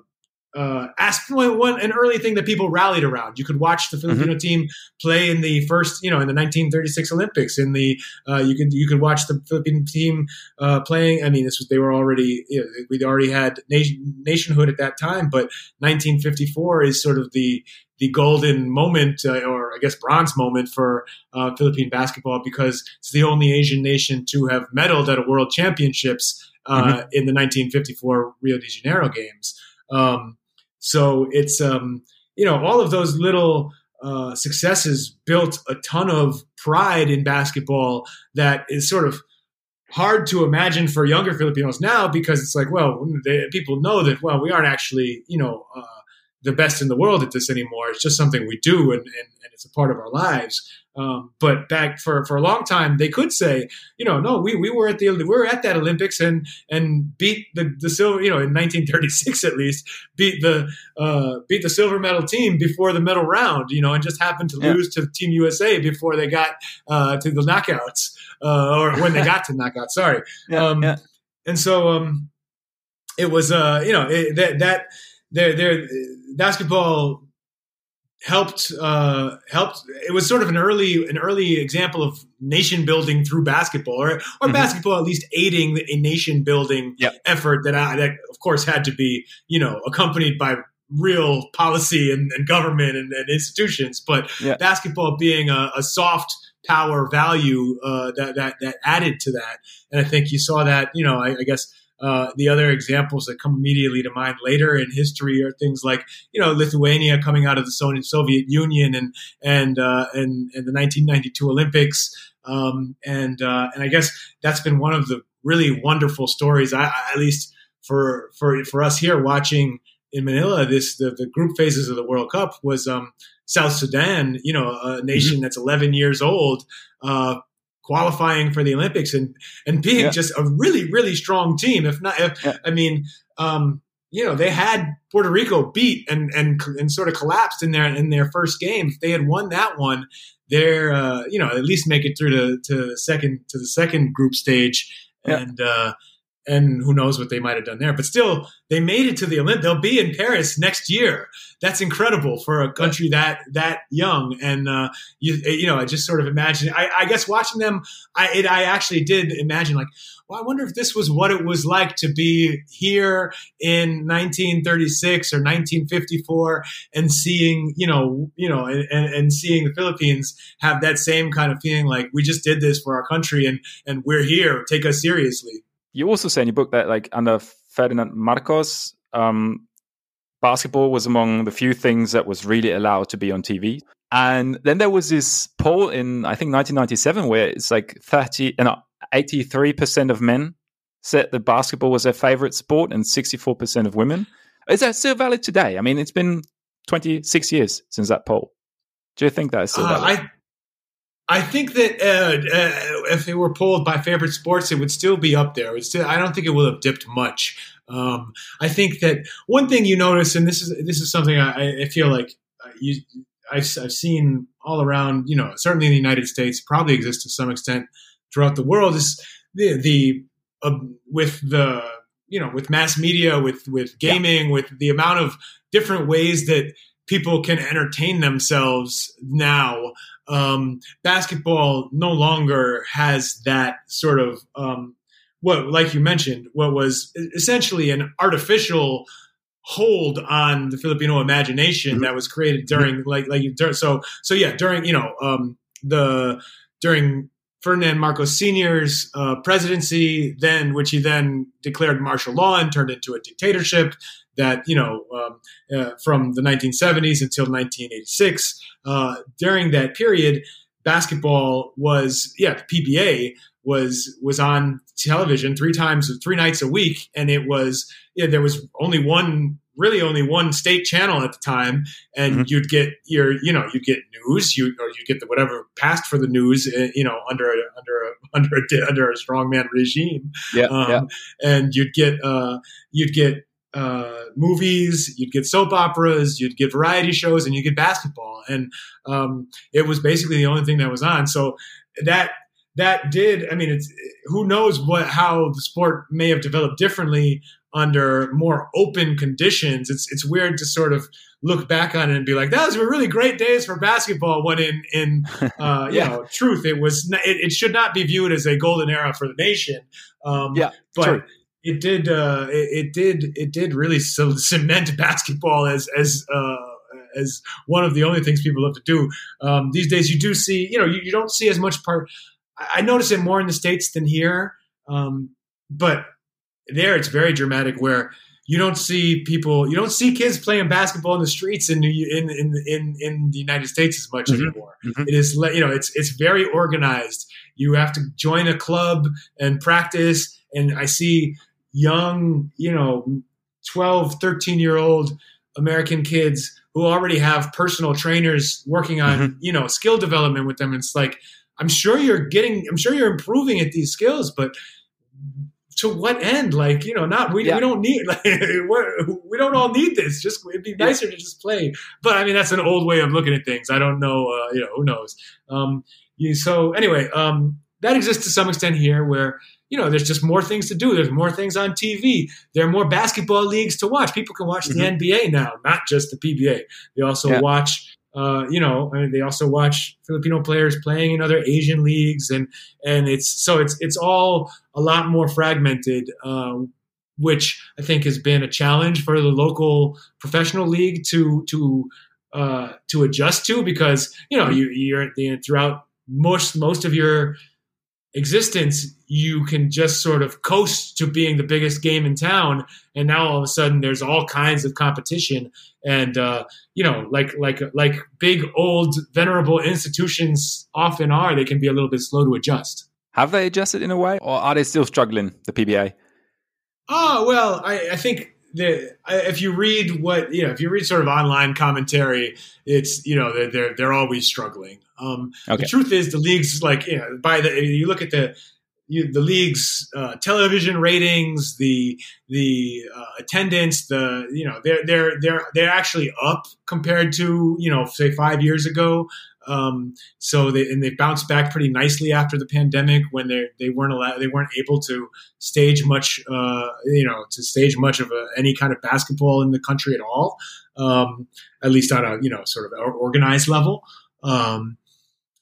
uh, one an early thing that people rallied around. You could watch the Filipino mm-hmm. team play in the first, you know, in the 1936 Olympics. In the uh, you could you could watch the Philippine team uh, playing. I mean, this was they were already you know, we'd already had nation, nationhood at that time, but 1954 is sort of the the golden moment, uh, or I guess bronze moment for uh, Philippine basketball because it's the only Asian nation to have medaled at a World Championships uh, mm-hmm. in the 1954 Rio de Janeiro games. Um, so it's um, you know all of those little uh, successes built a ton of pride in basketball that is sort of hard to imagine for younger Filipinos now because it's like, well, they, people know that well, we aren't actually you know uh, the best in the world at this anymore. It's just something we do and, and, and it's a part of our lives. Um, but back for, for a long time, they could say, you know, no, we, we were at the we were at that Olympics and and beat the the silver, you know, in 1936 at least, beat the uh, beat the silver medal team before the medal round, you know, and just happened to yeah. lose to Team USA before they got uh, to the knockouts uh, or when they got to knockouts. Sorry, yeah, um, yeah. and so um, it was, uh, you know, it, that that there there basketball helped uh, helped. It was sort of an early an early example of nation building through basketball, or or mm-hmm. basketball at least aiding a nation building yep. effort that I, that of course had to be you know accompanied by real policy and, and government and, and, institutions, but yep. basketball being a, a soft power value uh, that that that added to that, and I think you saw that you know I, I guess uh, the other examples that come immediately to mind later in history are things like you know Lithuania coming out of the Soviet Union and and uh, and, and the 1992 Olympics um, and uh, and I guess that's been one of the really wonderful stories. I, I, at least for for for us here watching in Manila, this the, the group phases of the World Cup was um, South Sudan, you know, a nation mm-hmm. that's 11 years old, uh, qualifying for the Olympics and and being yeah. just a really really strong team. If not, if, yeah. I mean, um, you know, they had Puerto Rico beat and and and sort of collapsed in their in their first game. If they had won that one, they're uh, you know at least make it through to to the second to the second group stage yeah. and. Uh, and who knows what they might have done there. But still, they made it to the Olympics. They'll be in Paris next year. That's incredible for a country that that young. And uh, you you know, I just sort of imagine. I, I guess watching them, I it, I actually did imagine like, well, I wonder if this was what it was like to be here in 1936 or 1954 and seeing you know you know and, and seeing the Philippines have that same kind of feeling like we just did this for our country and and we're here. Take us seriously you also say in your book that like under Ferdinand Marcos, um, basketball was among the few things that was really allowed to be on TV. And then there was this poll in I think 1997 where it's like 30 and 83% of men said that basketball was their favorite sport and 64% of women. Is that still valid today? I mean, it's been 26 years since that poll. Do you think that is still uh, valid? I, I think that uh, uh, if they were polled by favorite sports, it would still be up there. Still, I don't think it will have dipped much. Um, I think that one thing you notice, and this is this is something I, I feel like uh, you, I've, I've, seen all around. You know, certainly in the United States, probably exists to some extent throughout the world. Is the the uh, with the you know with mass media, with with gaming, yeah. with the amount of different ways that people can entertain themselves now um, basketball no longer has that sort of um, what, like you mentioned, what was essentially an artificial hold on the Filipino imagination mm-hmm. that was created during, like, like so, so yeah, during you know um, the during Ferdinand Marcos Sr.'s uh, presidency, then which he then declared martial law and turned into a dictatorship that you know um, uh, from the 1970s until 1986. Uh, during that period, basketball was yeah the PBA was was on television three times three nights a week, and it was yeah, there was only one really only one state channel at the time, and mm-hmm. you'd get your, you know, you'd get news, you or you get the whatever passed for the news, eh, you know, under a, under a, under a, under a strongman regime, yeah, um, yeah. and you'd get uh, you'd get uh, movies, you'd get soap operas, you'd get variety shows, and you get basketball, and um, it was basically the only thing that was on. So that that did, I mean, it's who knows what how the sport may have developed differently under more open conditions. It's it's weird to sort of look back on it and be like, "That was really great days for basketball." When in in uh, you know truth, it was it, it, should not be viewed as a golden era for the nation. Um, yeah, but. True. It did. Uh, it, it, did. It did really cement basketball as as uh, as one of the only things people love to do. Um, these days, you do see. You know, you, you don't see as much part. I, notice it more in the states than here. Um, but there it's very dramatic where you don't see people you don't see kids playing basketball in the streets in in in in, in the United States as much mm-hmm. anymore. Mm-hmm. It is you know it's it's very organized. You have to join a club and practice and I see young, you know, 12, 13 year old American kids who already have personal trainers working on, mm-hmm. you know, skill development with them. It's like I'm sure you're getting I'm sure you're improving at these skills, but to what end? Like, you know, not we, yeah. we don't need like we don't all need this. Just it'd be nicer to just play. But I mean, that's an old way of looking at things. I don't know. Uh, you know, who knows? Um, you, so anyway, um, that exists to some extent here, where you know there's just more things to do. There's more things on TV. There are more basketball leagues to watch. People can watch mm-hmm. the NBA now, not just the PBA. They also yeah. watch uh, you know, I mean, they also watch Filipino players playing in other Asian leagues, and and it's so it's it's all a lot more fragmented, uh, which I think has been a challenge for the local professional league to to uh, to adjust to because you know you, you're throughout most most of your existence, you can just sort of coast to being the biggest game in town, and now all of a sudden there's all kinds of competition, and uh, you know, like like like big old venerable institutions often are, they can be a little bit slow to adjust. Have they adjusted in a way, or are they still struggling? The PBA. Oh well, I, I think the, if you read what you know, if you read sort of online commentary, it's you know they're they're, they're always struggling. Um, okay. The truth is, the leagues like you know by the you look at the you, the league's uh, television ratings, the the uh, attendance, the you know they're they're they're they're actually up compared to you know say five years ago. Um, so they and they bounced back pretty nicely after the pandemic when they they weren't allowed they weren't able to stage much uh, you know to stage much of a, any kind of basketball in the country at all, um, at least on a you know sort of organized level. Um,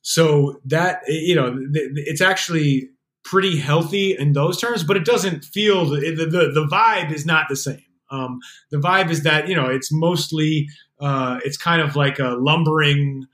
so that you know it's actually pretty healthy in those terms, but it doesn't feel the the, the vibe is not the same. Um, the vibe is that you know it's mostly uh, it's kind of like a lumbering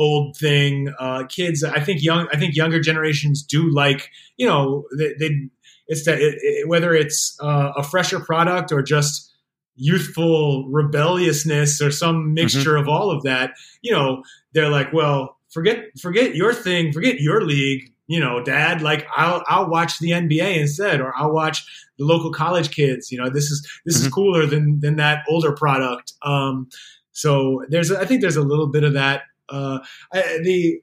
old thing. Uh, kids, I think young, I think younger generations do like, you know, they, they it's that it, it, whether it's uh, a fresher product or just youthful rebelliousness or some mm-hmm. mixture mm-hmm. of all of that. You know, they're like, well, forget forget your thing, forget your league. You know, Dad, like I'll I'll watch the NBA instead, or I'll watch the local college kids. You know, this is this mm-hmm. is cooler than than that older product. Um, so there's I think there's a little bit of that uh, the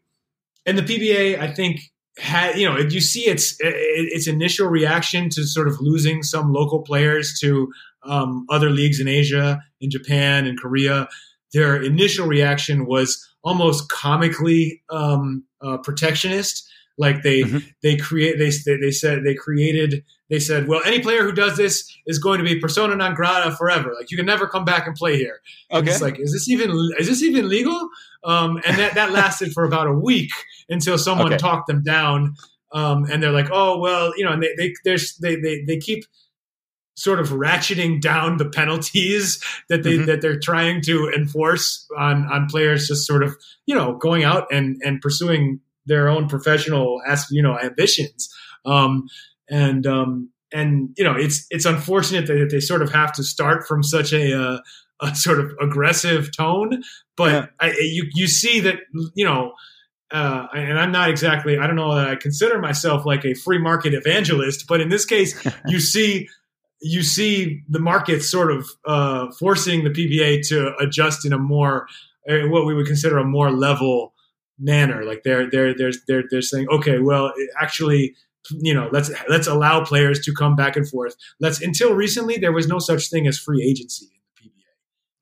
and the PBA, I think, had you know you see its its initial reaction to sort of losing some local players to um, other leagues in Asia, in Japan, and Korea. Their initial reaction was almost comically um, uh, protectionist. Like they mm-hmm. they create they they said they created they said, well, any player who does this is going to be persona non grata forever. Like you can never come back and play here. Okay. And it's like, is this even is this even legal? Um, and that that lasted for about a week until someone okay. talked them down. Um, and they're like, oh well, you know, and they they they they they keep sort of ratcheting down the penalties that they mm-hmm. that they're trying to enforce on on players just sort of you know going out and and pursuing their own professional, you know, ambitions. Um, and um, and you know, it's it's unfortunate that they sort of have to start from such a uh, a sort of aggressive tone, but yeah. I, you you see that you know. Uh, and I'm not exactly, I don't know that I consider myself like a free market evangelist, but in this case, you see you see the market sort of uh, forcing the PBA to adjust in a more uh, what we would consider a more level manner. Like they're they're they're they're they're saying, okay, well, actually, you know, let's let's allow players to come back and forth. Let's until recently there was no such thing as free agency in the PBA.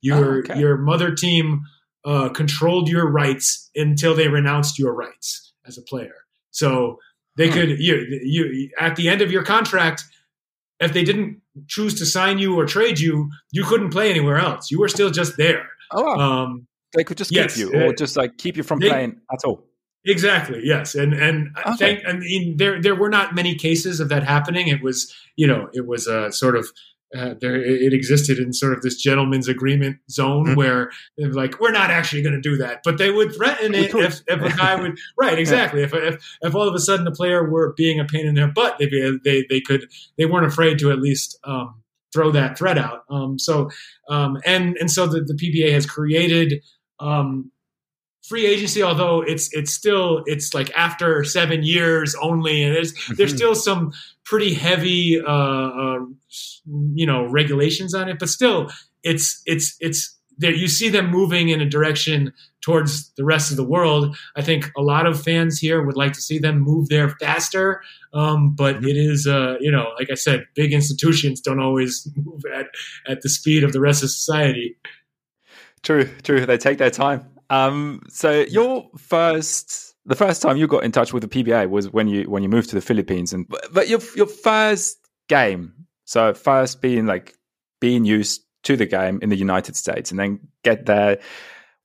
Your oh, okay. your mother team uh, controlled your rights until they renounced your rights as a player. So they hmm. could you you at the end of your contract if they didn't choose to sign you or trade you, you couldn't play anywhere else. You were still just there. Oh, wow. um, they could just yes, keep you, or uh, just like keep you from they, playing at all. Exactly. Yes, and and okay. thank, I mean there there were not many cases of that happening. It was you know it was a sort of uh, there it existed in sort of this gentleman's agreement zone mm-hmm. where like we're not actually going to do that but they would threaten it if, if a guy would right exactly if, if if all of a sudden the player were being a pain in their butt they they they could they weren't afraid to at least um, throw that threat out um, so um, and and so the, the PBA has created um, free agency although it's it's still it's like after seven years only and there's there's mm-hmm. still some pretty heavy uh, uh, you know regulations on it but still it's it's it's there you see them moving in a direction towards the rest of the world i think a lot of fans here would like to see them move there faster um, but mm-hmm. it is uh, you know like i said big institutions don't always move at at the speed of the rest of society true true they take their time um, so your first, the first time you got in touch with the PBA was when you when you moved to the Philippines, and but your your first game, so first being like being used to the game in the United States, and then get there.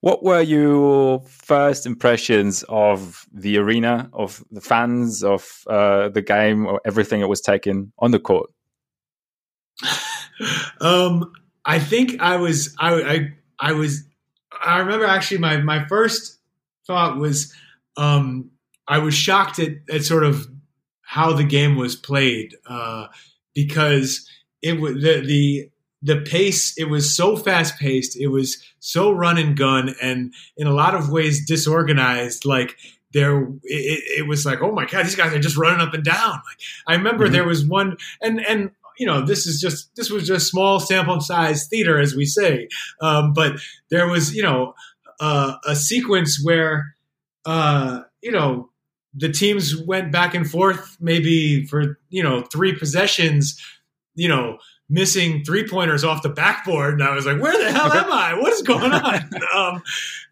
What were your first impressions of the arena, of the fans, of uh, the game, or everything that was taken on the court? um, I think I was I, I I was I remember actually my my first thought was um, I was shocked at, at sort of how the game was played uh, because it was the the the pace it was so fast paced it was so run and gun and in a lot of ways disorganized like there it, it, was like oh my god these guys are just running up and down like i remember mm-hmm. there was one and and you know, this is just this was just small sample size theater, as we say. Um, but there was, you know, uh, a sequence where, uh, you know, the teams went back and forth maybe for you know three possessions, you know, missing three pointers off the backboard, and I was like, "Where the hell am I? What is going on?" um,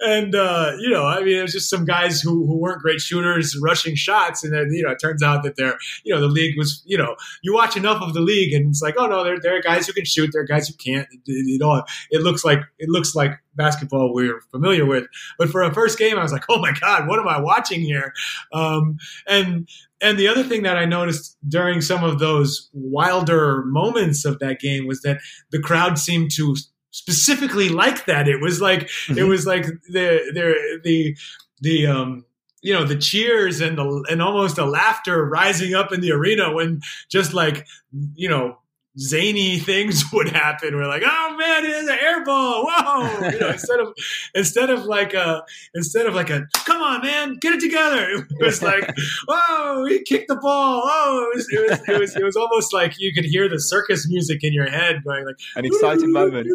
and uh, you know, I mean, it was just some guys who, who weren't great shooters rushing shots, and then you know, it turns out that they're you know the league was you know you watch enough of the league, and it's like, oh no, there, there are guys who can shoot, there are guys who can't. You know, it looks like it looks like basketball we're familiar with, but for a first game, I was like, oh my god, what am I watching here? Um, and and the other thing that I noticed during some of those wilder moments of that game was that the crowd seemed to specifically like that. It was like mm-hmm. it was like the the the the um you know the cheers and the and almost the laughter rising up in the arena when just like you know zany things would happen. We're like, oh man, it is an air ball. Whoa. You know, instead of instead of like a instead of like a come on, man, get it together. It was like, whoa, he kicked the ball. Oh, it was it was it was, it was almost like you could hear the circus music in your head going like an exciting moment.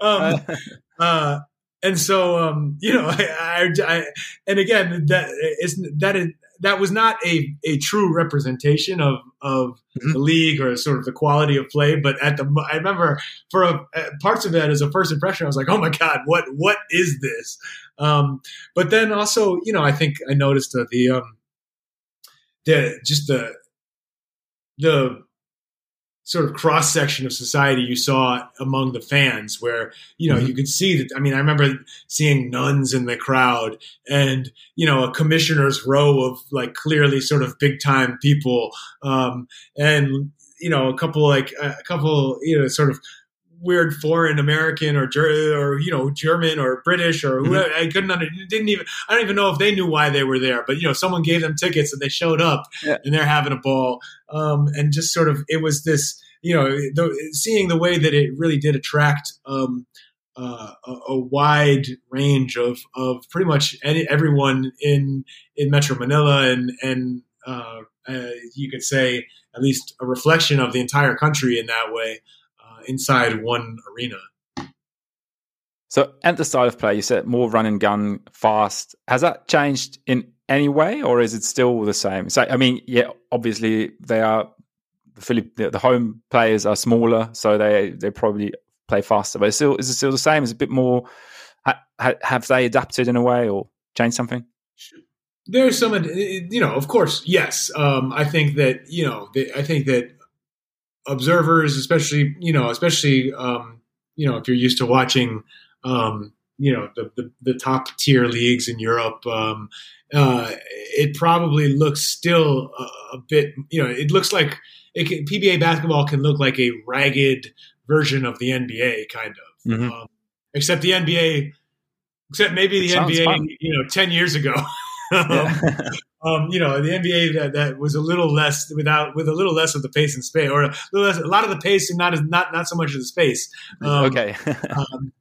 um, uh, and so um, you know, I, I, I, and again that is that is that was not a, a true representation of of mm-hmm. the league or sort of the quality of play. But at the I remember for a, parts of that as a first impression, I was like, oh my god, what what is this? Um, but then also, you know, I think I noticed uh, the um, the just the the sort of cross section of society you saw among the fans where you know mm-hmm. you could see that i mean i remember seeing nuns in the crowd and you know a commissioner's row of like clearly sort of big time people um, and you know a couple like a couple you know sort of weird foreign American or or you know German or British or whoever. Mm-hmm. I couldn't under, didn't even I don't even know if they knew why they were there, but you know someone gave them tickets and they showed up yeah. and they're having a ball um, and just sort of it was this you know the, seeing the way that it really did attract. Um, uh, a, a, wide range of, of pretty much any, everyone in in Metro Manila and and uh, uh, you could say at least a reflection of the entire country in that way inside one arena. So, at the style of play, you said more run and gun, fast. Has that changed in any way, or is it still the same? So, I mean, yeah, obviously they are the the, home players are smaller, so they they probably play faster. But still, is it still the same? Is it a bit more? Ha, have they adapted in a way or changed something? there's some, you know, of course, yes. Um, I think that you know, I think that observers, especially you know, especially um, you know, if you're used to watching, um, you know, the, the, the top tier leagues in Europe, um, uh, it probably looks still a, a, bit, you know, it looks like it can, PBA basketball can look like a ragged version of the NBA, kind of. Mm-hmm. Um, except the NBA, except maybe the NBA, fun. you know, ten years ago. um, um, you know, the NBA that, that was a little less without with a little less of the pace and space, or a, less, a lot of the pace and not as not not so much of the space. Um, okay. um,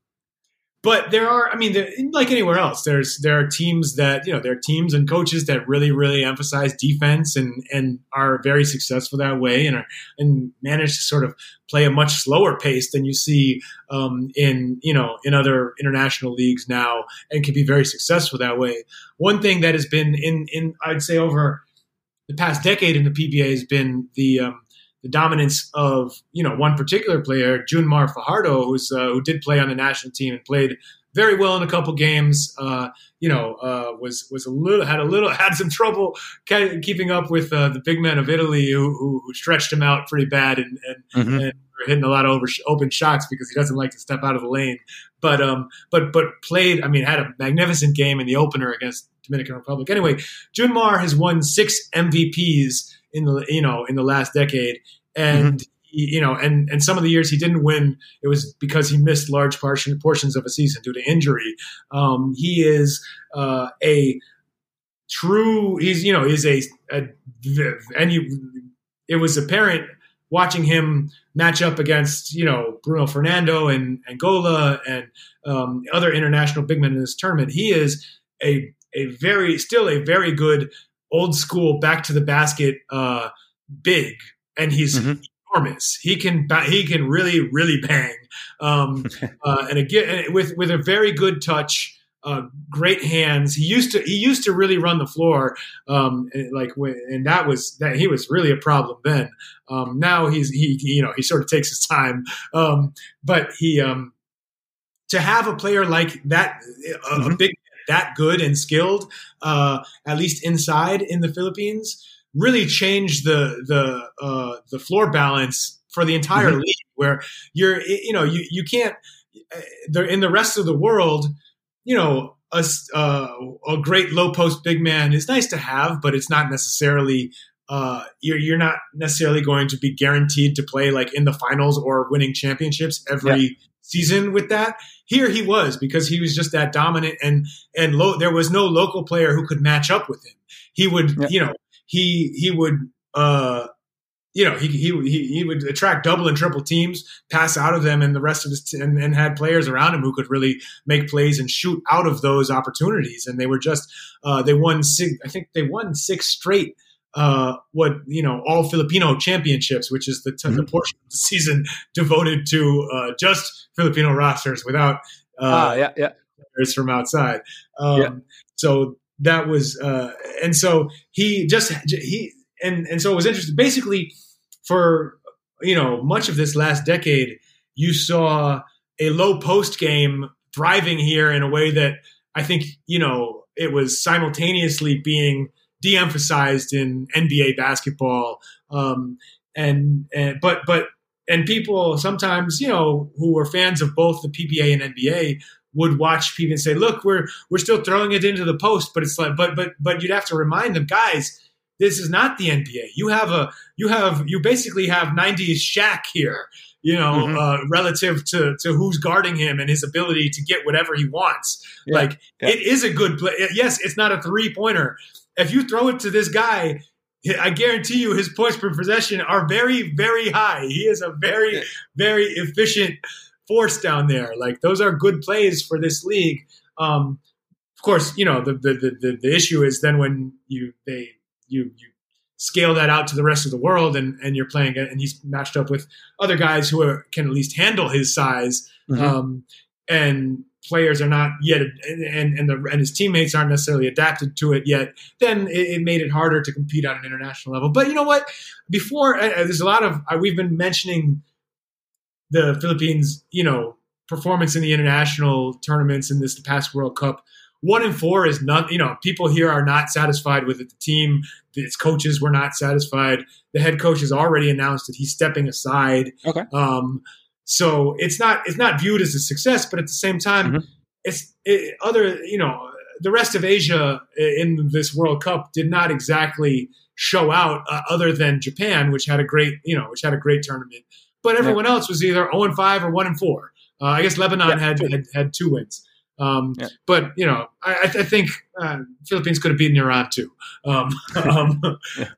but there are, I mean, like anywhere else, there's there are teams that you know there are teams and coaches that really really emphasize defense and and are very successful that way and are and manage to sort of play a much slower pace than you see um, in you know in other international leagues now and can be very successful that way. One thing that has been in in I'd say over the past decade in the PBA has been the um, the dominance of you know one particular player, Junmar Fajardo, who's uh, who did play on the national team and played very well in a couple games. Uh, you know, uh, was was a little had a little had some trouble keeping up with uh, the big men of Italy who, who, who, stretched him out pretty bad and and, mm-hmm. and were hitting a lot of over, open shots because he doesn't like to step out of the lane. But um, but but played. I mean, had a magnificent game in the opener against Dominican Republic. Anyway, Junmar has won six MVPs in the you know in the last decade, and mm-hmm. you know, and and some of the years he didn't win, it was because he missed large portion, portions of a season due to injury. Um, he is uh, a true. He's you know he's a, a and you. It was apparent watching him match up against you know Bruno Fernando and Angola and um, other international big men in this tournament. He is a a very still a very good old school back to the basket uh, big, and he's mm-hmm. enormous. He can he can really really bang, um, uh, and again with with a very good touch. Uh, great hands. He used to he used to really run the floor, um, and like and that was that he was really a problem then. Um, now he's he, he, you know he sort of takes his time, um, but he um, to have a player like that, a, mm-hmm. a big that good and skilled, uh, at least inside in the Philippines, really changed the the uh, the floor balance for the entire mm-hmm. league. Where you're, you know, you you can't. Uh, in the rest of the world, you know, a, uh, a great low post big man is nice to have, but it's not necessarily uh, you're you're not necessarily going to be guaranteed to play like in the finals or winning championships every yeah. Season with that. Here he was because he was just that dominant and and lo- there was no local player who could match up with him. He would, yeah. you know, he he would uh you know, he, he he would attract double and triple teams, pass out of them, and the rest of his t- and, and, had players around him who could really make plays and shoot out of those opportunities. And they were just uh, they won six. I think they won six straight uh, what you know all Filipino championships, which is the, t- mm-hmm. the portion of the season devoted to uh, just Filipino rosters without uh, ah, yeah, yeah. players from outside. Um, yeah. So that was, uh, and so he just he and and so it was interesting. Basically, for you know much of this last decade, you saw a low post game thriving here in a way that I think you know it was simultaneously being de-emphasized in NBA basketball. Um, and, and but but and people sometimes you know who were fans of both the PBA and NBA would watch people and say, "Look, we're we're still throwing it into the post," but it's like, but but but you'd have to remind them, guys, this is not the NBA. You have a you have you basically have '90s Shaq here. you know, mm-hmm. uh, relative to to who's guarding him and his ability to get whatever he wants. Yeah. Like yeah. it is a good play. Yes, it's not a three pointer. If you throw it to this guy, I guarantee you his points per possession are very, very high. He is a very, very efficient force down there. Like those are good plays for this league. Um, of course, you know the, the the, the issue is then when you they you you scale that out to the rest of the world and and you're playing and he's matched up with other guys who are, can at least handle his size mm-hmm. um, and players are not yet and and, the, and his teammates aren't necessarily adapted to it yet then it, it, made it harder to compete on an international level but you know what before uh, there's a lot of uh, we've been mentioning the philippines you know performance in the international tournaments in this past world cup one in four is not, you know, people here are not satisfied with it. The team, its coaches were not satisfied. The head coach has already announced that he's stepping aside. Okay. Um, so it's not it's not viewed as a success, but at the same time, mm-hmm. it's it, other you know the rest of Asia in this World Cup did not exactly show out, uh, other than Japan, which had a great you know which had a great tournament. But everyone yeah. else was either zero and five or one and four. Uh, I guess Lebanon yeah. had, had had two wins. Um, yeah. But you know, I, I think uh, Philippines could have beaten Iran too. Um, um,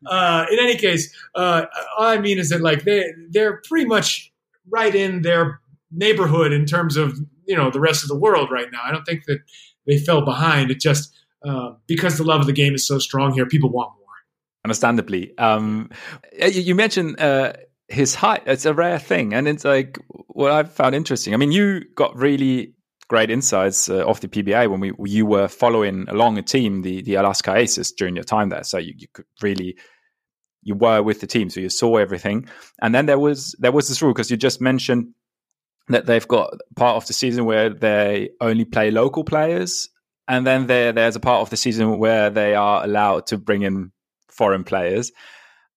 uh, in any case, uh, all I mean is that like they they're pretty much right in their neighborhood in terms of you know the rest of the world right now. I don't think that they fell behind. It just uh, because the love of the game is so strong here, people want more. Understandably, um, you mentioned uh, his height. It's a rare thing, and it's like what I've found interesting. I mean, you got really great insights uh, of the PBA when we you were following along a team, the the Alaska Aces, during your time there. So you, you could really you were with the team, so you saw everything. And then there was there was this rule because you just mentioned that they've got part of the season where they only play local players, and then there there's a part of the season where they are allowed to bring in foreign players.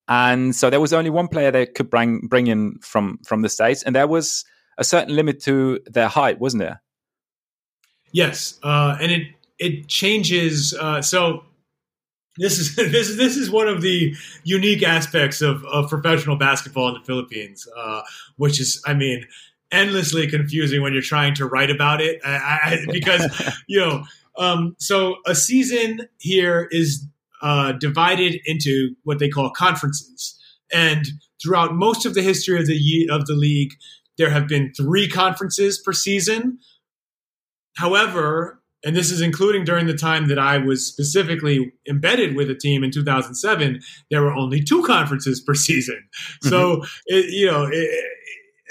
And so there was only one player they could bring bring in from from the states, and there was a certain limit to their height, wasn't there? Yes, uh, and it it changes. Uh, so this is this is this is one of the unique aspects of, of professional basketball in the Philippines, uh, which is, I mean, endlessly confusing when you're trying to write about it, I, I, because you know. Um, so a season here is uh, divided into what they call conferences, and throughout most of the history of the of the league, there have been three conferences per season. However, and this is including during the time that I was specifically embedded with a team in 2007, there were only two conferences per season. Mm-hmm. So, it, you know, it,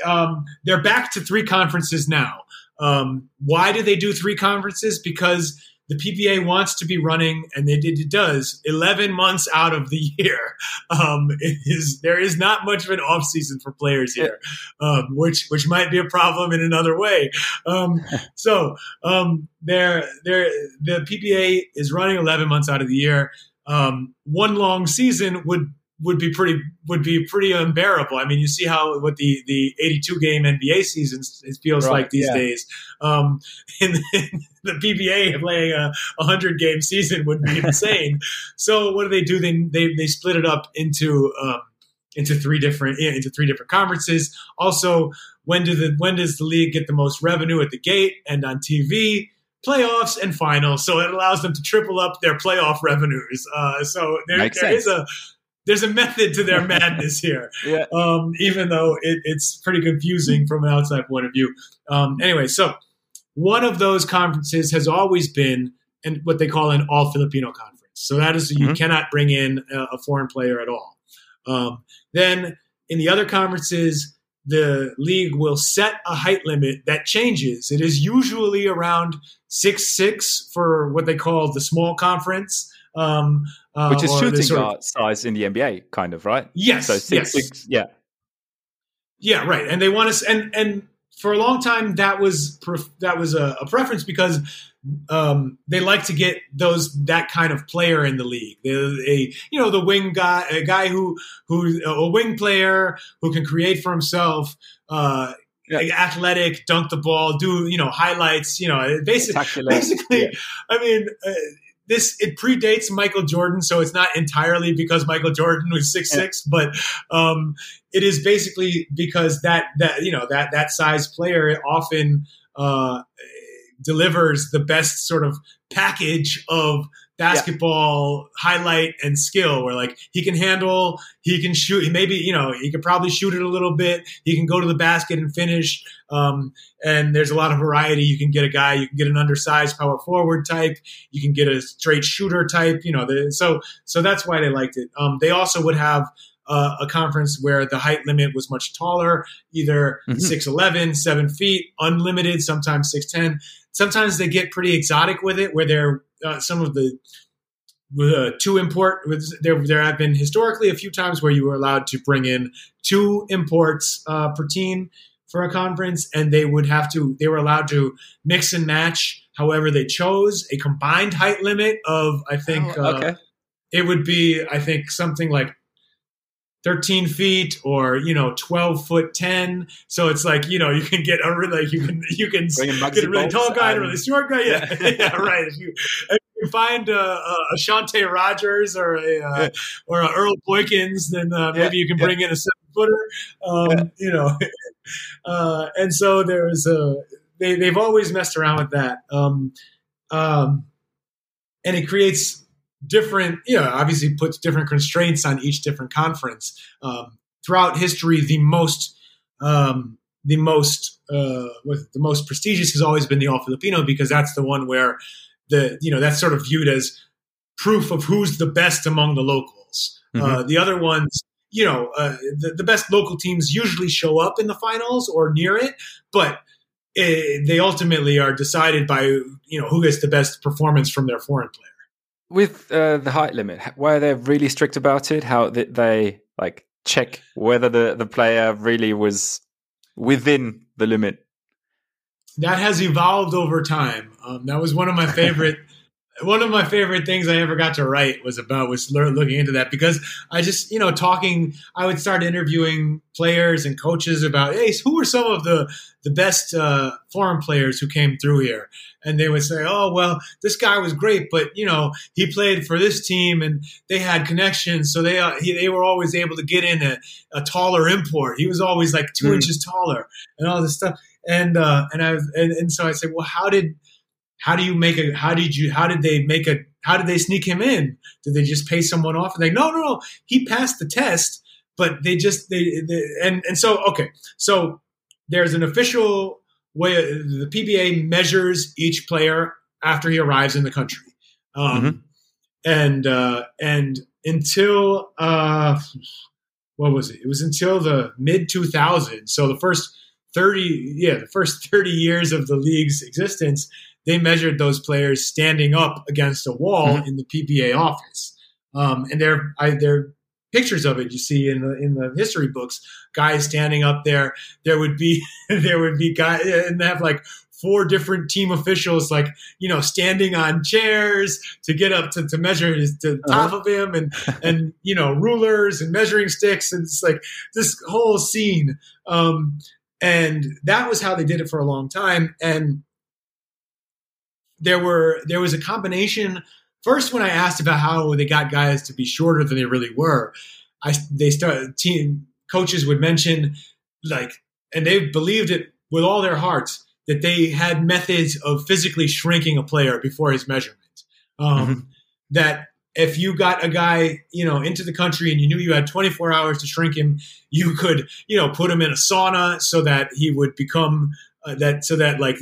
um, they're back to three conferences now. Um, why do they do three conferences? Because the PBA wants to be running, and it, did it does, 11 months out of the year. Um, it is, there is not much of an off season for players here, um, which which might be a problem in another way. Um, so um, there, there, the PBA is running 11 months out of the year. Um, one long season would would be pretty would be pretty unbearable. I mean, you see how what the the 82 game NBA season feels right, like these yeah. days. Um, in, in the PBA playing a 100 game season would be insane. so what do they do? They they they split it up into um, into three different into three different conferences. Also, when do the when does the league get the most revenue at the gate and on TV? Playoffs and finals, so it allows them to triple up their playoff revenues. Uh, so there, there is a there's a method to their madness here. yeah. Um, even though it, it's pretty confusing from an outside point of view. Um, anyway, so one of those conferences has always been and what they call an all Filipino conference. So that is you mm-hmm. cannot bring in a, a, foreign player at all. Um, then in the other conferences, the league will set a height limit that changes. It is usually around six six for what they call the small conference. Um, uh, Which is shooting guard of, size in the NBA, kind of, right? Yes. So six, yes. Six, yeah. Yeah, right. And they want us, and and for a long time that was that was a, a preference because um, they like to get those that kind of player in the league. A you know the wing guy, a guy who who a wing player who can create for himself. Uh, yeah. athletic, dunk the ball, do you know highlights. You know, basically, basically. Yeah. I mean, uh, this it predates Michael Jordan, so it's not entirely because Michael Jordan was six six, but um, it is basically because that that you know that that size player often uh, delivers the best sort of package of basketball yeah. highlight and skill where like he can handle he can shoot he maybe you know he could probably shoot it a little bit he can go to the basket and finish um, and there's a lot of variety you can get a guy you can get an undersized power forward type you can get a straight shooter type you know the, so so that's why they liked it um, they also would have uh, a conference where the height limit was much taller, either mm-hmm. 6'11, 7 feet, unlimited, sometimes 6'10. Sometimes they get pretty exotic with it, where they're uh, some of the uh, two import there there have been historically a few times where you were allowed to bring in two imports uh, per team for a conference and they would have to they were allowed to mix and match however they chose a combined height limit of i think oh, okay. uh, it would be i think something like 13 feet or you know 12 foot 10 so it's like you know you can get a really you can you can get a really tall guy and a really short guy yeah yeah right if you, if you find a, a Shante Rogers or a uh, yeah. or a Earl Boykins then uh, maybe yeah. you can bring yeah. in a footer um, you know uh, and so there's a they, they've always messed around with that um, um, and it creates different, you know, obviously puts different constraints on each different conference. Um, throughout history, the most um, the most uh, the most prestigious has always been the All Filipino because that's the one where the you know that's sort of viewed as proof of who's the best among the locals. Mm-hmm. Uh, the other ones, you know, uh, the, the, best local teams usually show up in the finals or near it, but it, eh, they ultimately are decided by you know who gets the best performance from their foreign player. with uh, the height limit, why are they really strict about it? How they like check whether the the player really was within the limit? That has evolved over time. Um, that was one of my favorite one of my favorite things I ever got to write was about was looking into that because I just you know talking I would start interviewing players and coaches about hey who were some of the the best uh, foreign players who came through here? And they would say oh well this guy was great but you know he played for this team and they had connections. So they uh, he, they were always able to get in a, a taller import. He was always like two mm. inches taller and all this stuff. And uh, and I and, and so I said well how did how do you make a how did you how did they make a how did they sneak him in? Did they just pay someone off? And they no no no. He passed the test but they just they, they and and so okay. So there's an official way the pba measures each player after he arrives in the country. Um, mm-hmm. and uh, and until uh, what was it? It was until the mid 2000s so the first 30 yeah the first 30 years of the league's existence they measured those players standing up against a wall mm-hmm. in the PBA office. Um, and there, I, there pictures of it you see in the in the history books. Guys standing up there. There would be there would be guys and they have like four different team officials like you know standing on chairs to get up to, to measure his to top uh-huh. of him and and you know rulers and measuring sticks and it's like this whole scene um and that was how they did it for a long time and there were there was a combination. First, when I asked about how they got guys to be shorter than they really were, I they started team coaches would mention like, and they believed it with all their hearts that they had methods of physically shrinking a player before his measurement. Um, mm-hmm. That if you got a guy, you know, into the country and you knew you had 24 hours to shrink him, you could, you know, put him in a sauna so that he would become uh, that so that like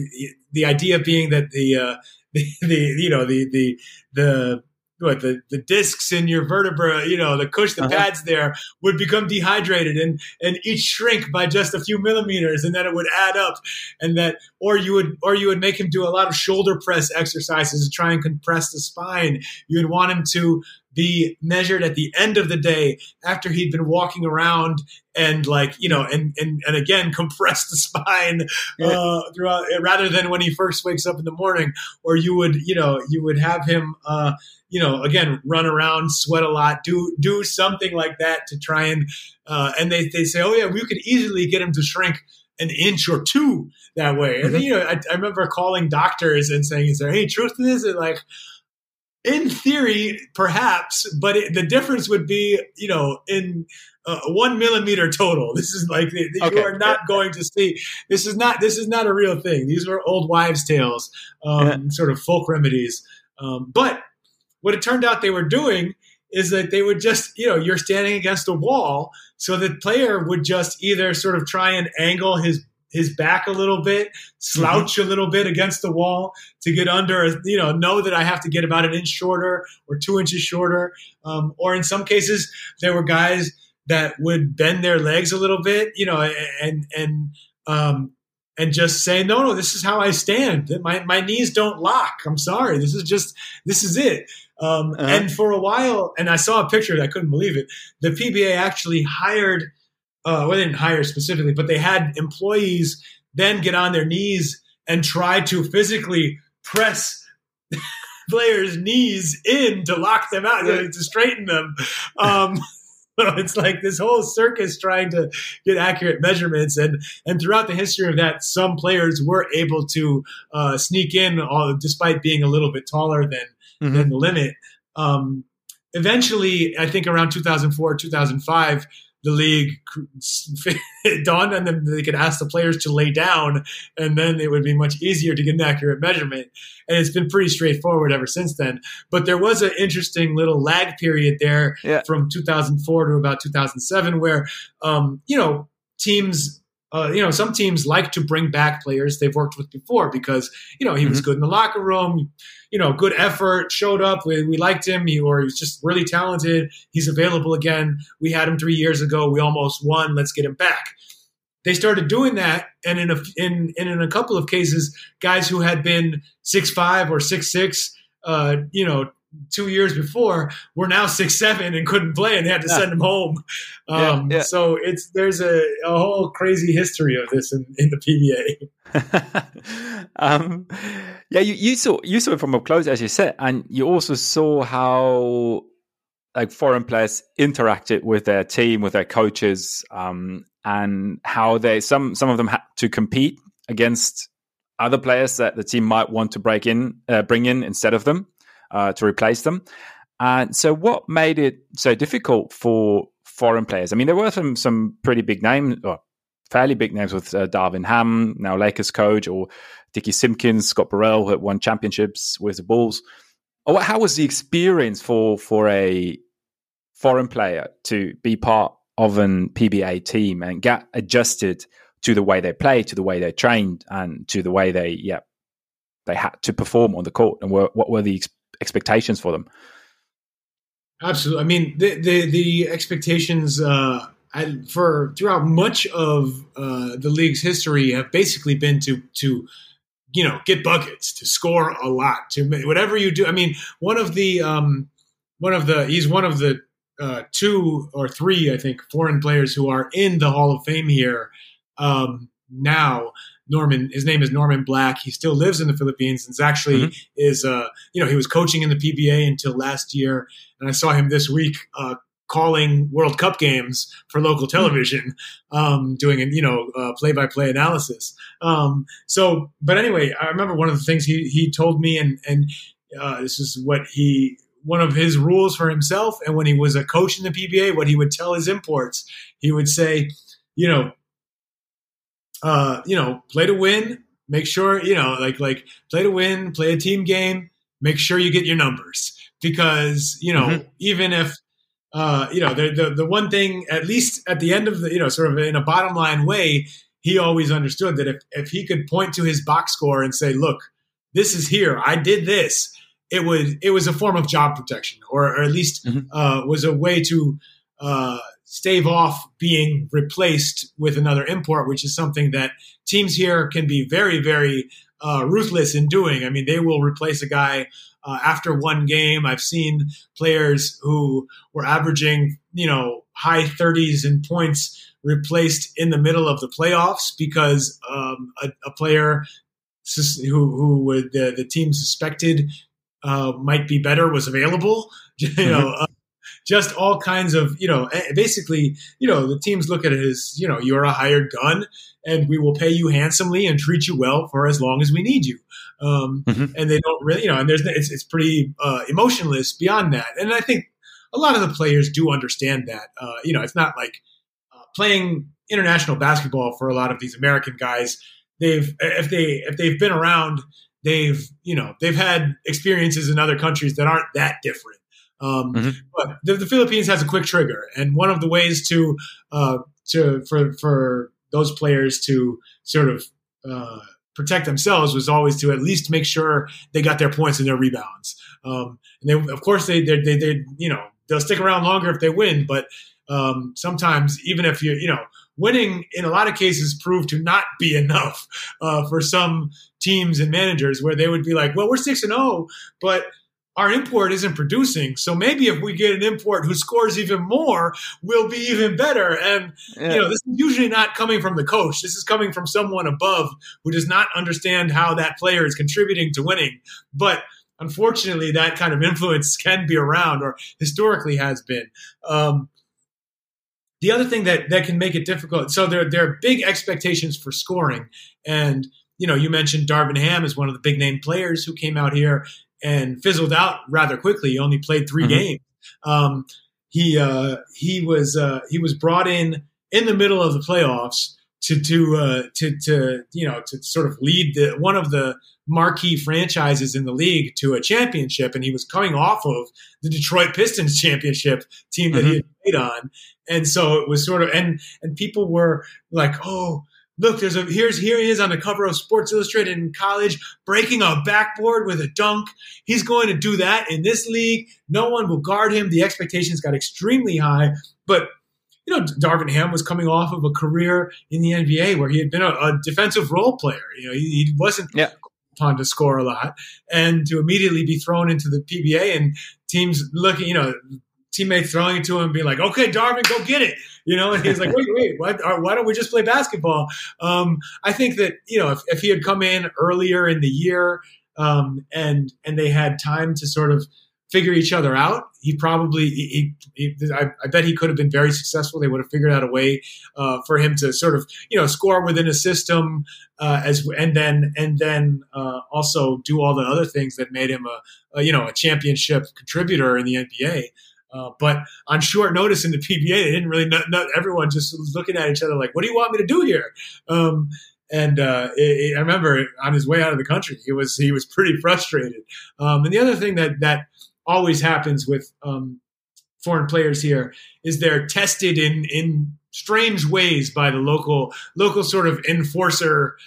the idea being that the uh, the, the you know the the the what the, the discs in your vertebra, you know, the cush, the uh-huh. pads there would become dehydrated and and each shrink by just a few millimeters, and then it would add up, and that or you would or you would make him do a lot of shoulder press exercises to try and compress the spine. You would want him to be measured at the end of the day after he'd been walking around and like you know and and, and again compress the spine uh, throughout rather than when he first wakes up in the morning or you would you know you would have him uh, you know again run around sweat a lot do do something like that to try and uh, and they, they say oh yeah we could easily get him to shrink an inch or two that way. And then, mm-hmm. you know I, I remember calling doctors and saying is there any truth to this? And like in theory, perhaps, but it, the difference would be, you know, in uh, one millimeter total. This is like you okay. are not going to see. This is not. This is not a real thing. These were old wives' tales, um, yeah. sort of folk remedies. Um, but what it turned out they were doing is that they would just, you know, you're standing against a wall, so the player would just either sort of try and angle his his back a little bit, slouch mm-hmm. a little bit against the wall to get under, you know, know that I have to get about an inch shorter or two inches shorter. Um, or in some cases, there were guys that would bend their legs a little bit, you know, and and um, and just say, no, no, this is how I stand. My my knees don't lock. I'm sorry. This is just this is it. Um, uh-huh. And for a while, and I saw a picture, I couldn't believe it. The PBA actually hired uh, well, they didn't hire specifically, but they had employees then get on their knees and try to physically press players' knees in to lock them out, to straighten them. Um, it's like this whole circus trying to get accurate measurements, and and throughout the history of that, some players were able to uh, sneak in, all, despite being a little bit taller than mm-hmm. than the limit. Um, eventually, I think around 2004, 2005 the league dawned and then they could ask the players to lay down and then it would be much easier to get an accurate measurement and it's been pretty straightforward ever since then but there was an interesting little lag period there yeah. from 2004 to about 2007 where um, you know teams uh, you know, some teams like to bring back players they've worked with before because, you know, he mm-hmm. was good in the locker room, you know, good effort, showed up, we, we liked him, he, or he was just really talented. He's available again. We had him three years ago. We almost won. Let's get him back. They started doing that, and in a in in a couple of cases, guys who had been six five or six six, uh, you know, two years before were now six seven and couldn't play and they had to yeah. send them home. Um, yeah, yeah. So it's there's a, a, whole crazy history of this in, in the PBA. um, yeah, you, you saw you saw it from up close as you said, and you also saw how like foreign players interacted with their team, with their coaches, um, and how they some some of them had to compete against other players that the team might want to break in, uh, bring in instead of them uh, to replace them. And so, what made it so difficult for foreign players? I mean, there were some some pretty big names, or fairly big names with uh, Darvin Ham, now Lakers coach, or Dickie Simpkins, Scott Burrell, who won championships with the Bulls. How was the experience for for a foreign player to be part of an PBA team and get adjusted to the way they play, to the way they trained, and to the way they yeah they had to perform on the court? And what were the expectations for them. Absolutely. I mean, the the, the expectations uh, for throughout much of uh, the league's history have basically been to to you know get buckets, to score a lot, to whatever you do. I mean, one of the um, one of the he's one of the uh, two or three, I think, foreign players who are in the Hall of Fame here um, now. Norman. His name is Norman Black. He still lives in the Philippines and actually mm-hmm. is uh, you know he was coaching in the PBA until last year, and I saw him this week uh, calling World Cup games for local mm-hmm. television, um, doing you know play by play analysis. Um, so, but anyway, I remember one of the things he he told me, and and uh, this is what he one of his rules for himself. And when he was a coach in the PBA, what he would tell his imports, he would say, you know, uh, you know, play to win. Make sure you know, like like play to win, play a team game. Make sure you get your numbers because you know mm-hmm. even if uh, you know the, the the one thing at least at the end of the you know sort of in a bottom line way, he always understood that if if he could point to his box score and say, look, this is here, I did this. It would it was a form of job protection, or, or at least mm-hmm. uh, was a way to uh, stave off being replaced with another import, which is something that teams here can be very, very uh, ruthless in doing. I mean, they will replace a guy uh, after one game. I've seen players who were averaging, you know, high 30s in points replaced in the middle of the playoffs because um, a, a, player who who would, the, the team suspected uh, might be better was available. you know, mm-hmm. Just all kinds of you know eh, basically you know the teams look at it as you know you're a hired gun and we will pay you handsomely and treat you well for as long as we need you. Um, mm-hmm. and they don't really you know and there's it's, it's pretty uh, emotionless beyond that. And i think a lot of the players do understand that. Uh, you know it's not like uh, playing international basketball for a lot of these american guys they've if they if they've been around they've you know they've had experiences in other countries that aren't that different um, mm-hmm. But the, the, Philippines has a quick trigger, and one of the ways to uh, to for for those players to sort of uh, protect themselves was always to at least make sure they got their points and their rebounds. Um, and they, of course, they, they, they, they, you know, they'll stick around longer if they win, but um, sometimes even if you, you know, winning in a lot of cases proved to not be enough uh, for some teams and managers where they would be like, well, we're six and zero, oh, but our import isn't producing. So maybe if we get an import who scores even more, we'll be even better. And yeah. you know, this is usually not coming from the coach. This is coming from someone above who does not understand how that player is contributing to winning. But unfortunately, that kind of influence can be around, or historically has been. Um, the other thing that that can make it difficult. So there there are big expectations for scoring, and you know, you mentioned Darvin Ham is one of the big name players who came out here and fizzled out rather quickly. He only played 3 mm-hmm. games. Um, he uh, he was uh, he was brought in in the middle of the playoffs to to uh, to to you know to sort of lead the one of the marquee franchises in the league to a championship, and he was coming off of the Detroit Pistons championship team that mm-hmm. he had played on, and so it was sort of and and people were like, oh, look, there's a here's here he is on the cover of Sports Illustrated in college, breaking a backboard with a dunk. He's going to do that in this league. No one will guard him. The expectations got extremely high, but you know, Darvin Ham was coming off of a career in the NBA where he had been a, a defensive role player. You know, he, he wasn't yeah. upon to score a lot, and to immediately be thrown into the PBA and teams looking, you know, teammates throwing it to him, being like, "Okay, Darvin, go get it," you know, and he's like, "Wait, wait, why, why don't we just play basketball?" Um, I think that you know, if, if, he had come in earlier in the year um, and and they had time to sort of figure each other out, he probably, he, he, I, I, bet he could have been very successful. They would have figured out a way uh, for him to sort of, you know, score within a system uh, as, and then, and then uh, also do all the other things that made him a, a, you know, a championship contributor in the NBA. Uh, but on short notice in the PBA, they didn't really. Not, everyone just was looking at each other like, "What do you want me to do here?" Um, and uh, it, it, I remember on his way out of the country, he was he was pretty frustrated. Um, and the other thing that that always happens with um, foreign players here is they're tested in in strange ways by the local local sort of enforcer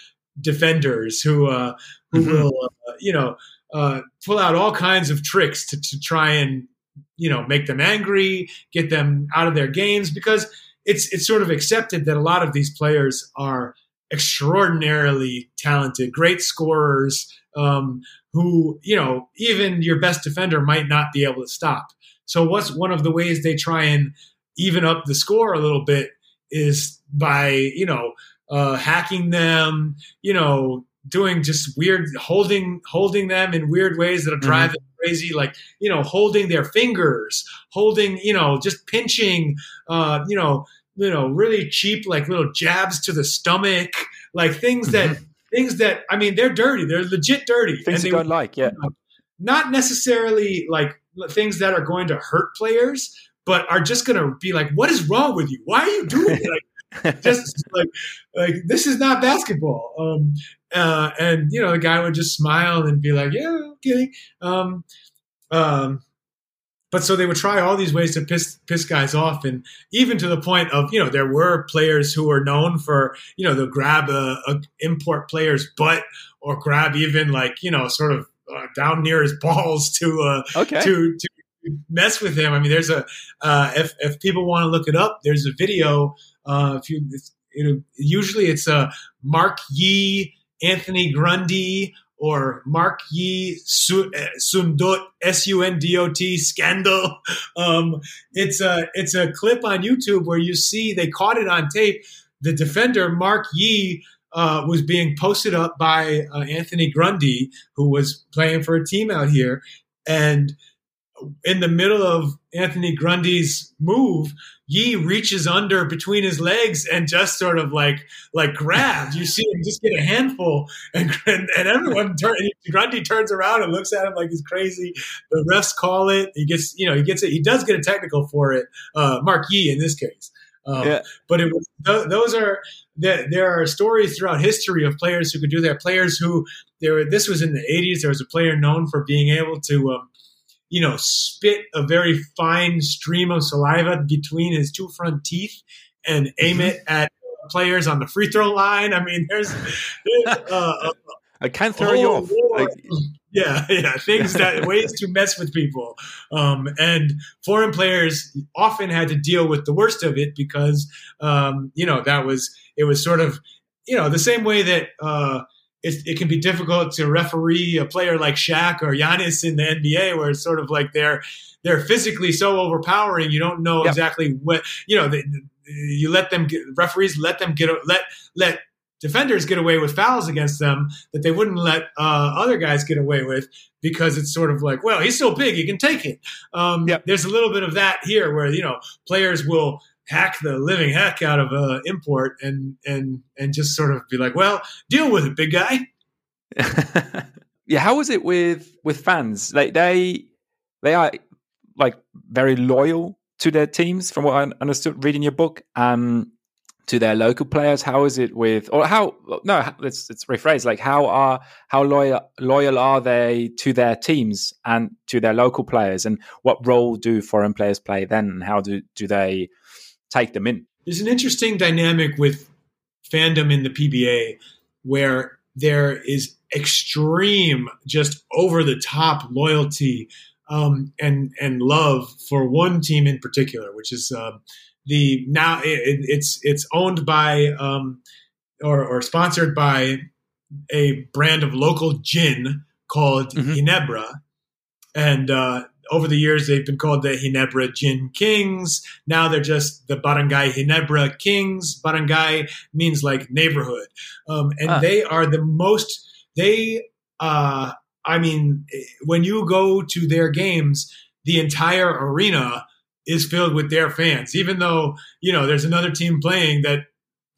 defenders who uh, who mm-hmm. will uh, you know uh, pull out all kinds of tricks to, to try and you know make them angry, get them out of their games because it's it's sort of accepted that a lot of these players are extraordinarily talented, great scorers um, who you know even your best defender might not be able to stop. So what's one of the ways they try and even up the score a little bit is by you know uh, hacking them, you know, doing just weird holding holding them in weird ways that'll drive mm-hmm. Crazy like you know holding their fingers holding you know just pinching uh you know you know really cheap like little jabs to the stomach like things that mm-hmm. things that i mean they're dirty. They're legit dirty. Things and they don't like yeah. not necessarily like things that are going to hurt players but are just going to be like what is wrong with you? Why are you doing it? Like just like like this is not basketball um uh, and you know, the guy would just smile and be like, "Yeah, okay." Um, um, but so they would try all these ways to piss piss guys off, and even to the point of you know there were players who were known for you know they'll grab a, a import player's butt or grab even like you know sort of uh, down near his balls to uh, okay. to to mess with him. I mean, there's a uh, if if people want to look it up, there's a video. Uh, if you, know, usually it's a Mark Yee Anthony Grundy or Mark Yee Sundot S U N D O T scandal. Um, it's a it's a clip on YouTube where you see they caught it on tape. The defender Mark Yee uh, was being posted up by uh, Anthony Grundy, who was playing for a team out here, and in the middle of Anthony Grundy's move, Yee reaches under between his legs and just sort of like like grabs. You see him just get a handful, and and, and everyone turn. Grundy turns around and looks at him like he's crazy. The refs call it. He gets you know he gets it. He does get a technical for it. Uh, Mark Yee in this case. Um, yeah. But it was th- those are there, there are stories throughout history of players who could do that. Players who there. This was in the '80s. There was a player known for being able to. Um, you know, spit a very fine stream of saliva between his two front teeth and aim it mm-hmm. at players on the free throw line. I mean, there's, there's uh, I can't throw you off. Like, yeah, yeah, things that ways to mess with people. Um, and foreign players often had to deal with the worst of it because, um, you know, that was it was sort of, you know, the same way that. Uh, it, it, can be difficult to referee a player like Shaq or Giannis in the NBA, where it's sort of like they're they're physically so overpowering. You don't know yep. exactly what you know. They, you let them get, referees let them get let let defenders get away with fouls against them that they wouldn't let uh, other guys get away with because it's sort of like, well, he's so big, he can take it. Um, yep. There's a little bit of that here where you know players will hack the living heck out of a import and and and just sort of be like, well, deal with it, big guy. yeah, how was it with with fans? Like they they are like very loyal to their teams, from what I understood reading your book. Um, to their local players. How is it with, or how? No, let's let's rephrase. Like, how are how loyal loyal are they to their teams and to their local players, and what role do foreign players play then? And how do do they take them in. There's an interesting dynamic with fandom in the PBA where there is extreme, just over the top loyalty um, and and love for one team in particular, which is uh, the now it, it's it's owned by um, or, or sponsored by a brand of local gin called mm-hmm. Ginebra, and uh, over the years, they've been called the Ginebra Gin Kings. Now they're just the Barangay Ginebra Kings. Barangay means like neighborhood. Um, and ah. they are the most, they, uh, I mean, when you go to their games, the entire arena is filled with their fans, even though, you know, there's another team playing that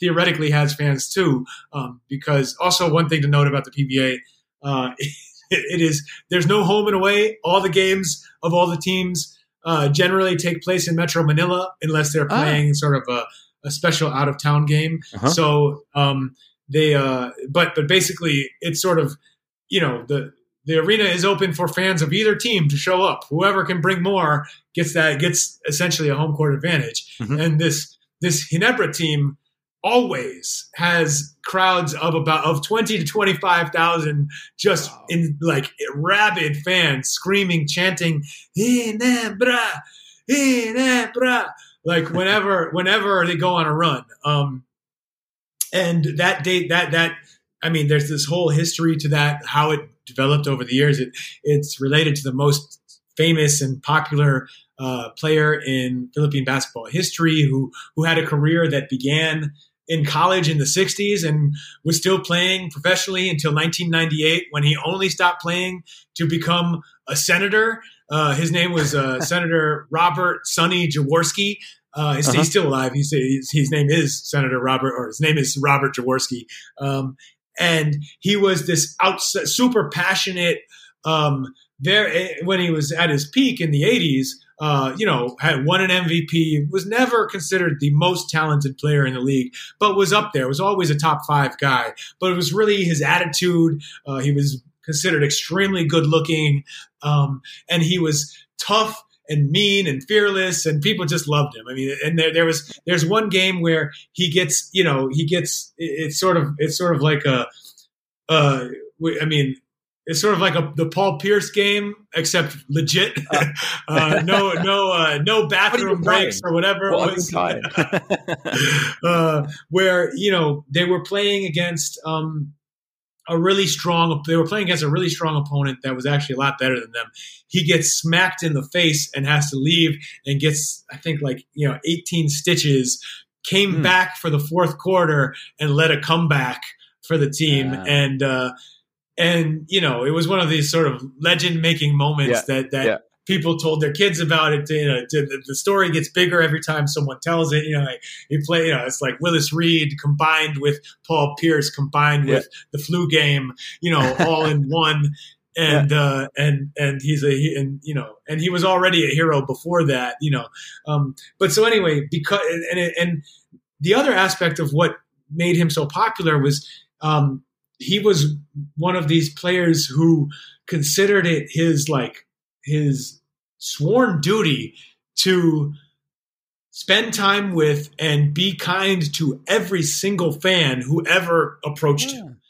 theoretically has fans too. Um, because also, one thing to note about the PBA, uh, it is there's no home and away. All the games of all the teams uh, generally take place in Metro Manila unless they're ah. playing sort of a, a, special out of town game. Uh-huh. So um, they, uh, but but basically it's sort of you know the the arena is open for fans of either team to show up. Whoever can bring more gets that gets essentially a home court advantage. Mm-hmm. And this this Ginebra team always has crowds of about of 20 to 25,000 just wow. in like rabid fans screaming chanting Ginebra Ginebra like whenever whenever they go on a run um and that date that that I mean there's this whole history to that how it developed over the years. It it's related to the most famous and popular uh, player in Philippine basketball history who who had a career that began in college in the 60s and was still playing professionally until 1998 when he only stopped playing to become a senator. Uh, his name was uh, Senator Robert Sonny Jaworski. Uh, he's, uh-huh. he's, still alive. He's, he's, his name is Senator Robert, or his name is Robert Jaworski. Um, and he was this out, super passionate. Um, there eh, when he was at his peak in the 80s uh, you know, had won an MVP, was never considered the most talented player in the league, but was up there, was always a top five guy. But it was really his attitude. Uh, he was considered extremely good looking, um, and he was tough and mean and fearless, and people just loved him. I mean, and there, there was there's one game where he gets, you know, he gets it's sort of it's sort of like a, uh, I mean, it's sort of like a, the Paul Pierce game, except legit. Uh, uh, no, no, uh, no bathroom breaks or whatever well, was. uh, where you know they were playing against um, a really strong. They were playing against a really strong opponent that was actually a lot better than them. He gets smacked in the face and has to leave, and gets I think like you know 18 stitches. Came mm. back for the fourth quarter and led a comeback for the team, and uh, and you know it was one of these sort of legend making moments yeah, that that yeah. people told their kids about it. You know, the, the story gets bigger every time someone tells it. You know, like you play. You know, it's like Willis Reed combined with Paul Pierce combined yeah. with the flu game. You know, all in one. And uh, and and he's a he, and you know and he was already a hero before that you know um, but so anyway because and and the other aspect of what made him so popular was um, he was one of these players who considered it his like his sworn duty to spend time with and be kind to every single fan who ever approached yeah. him.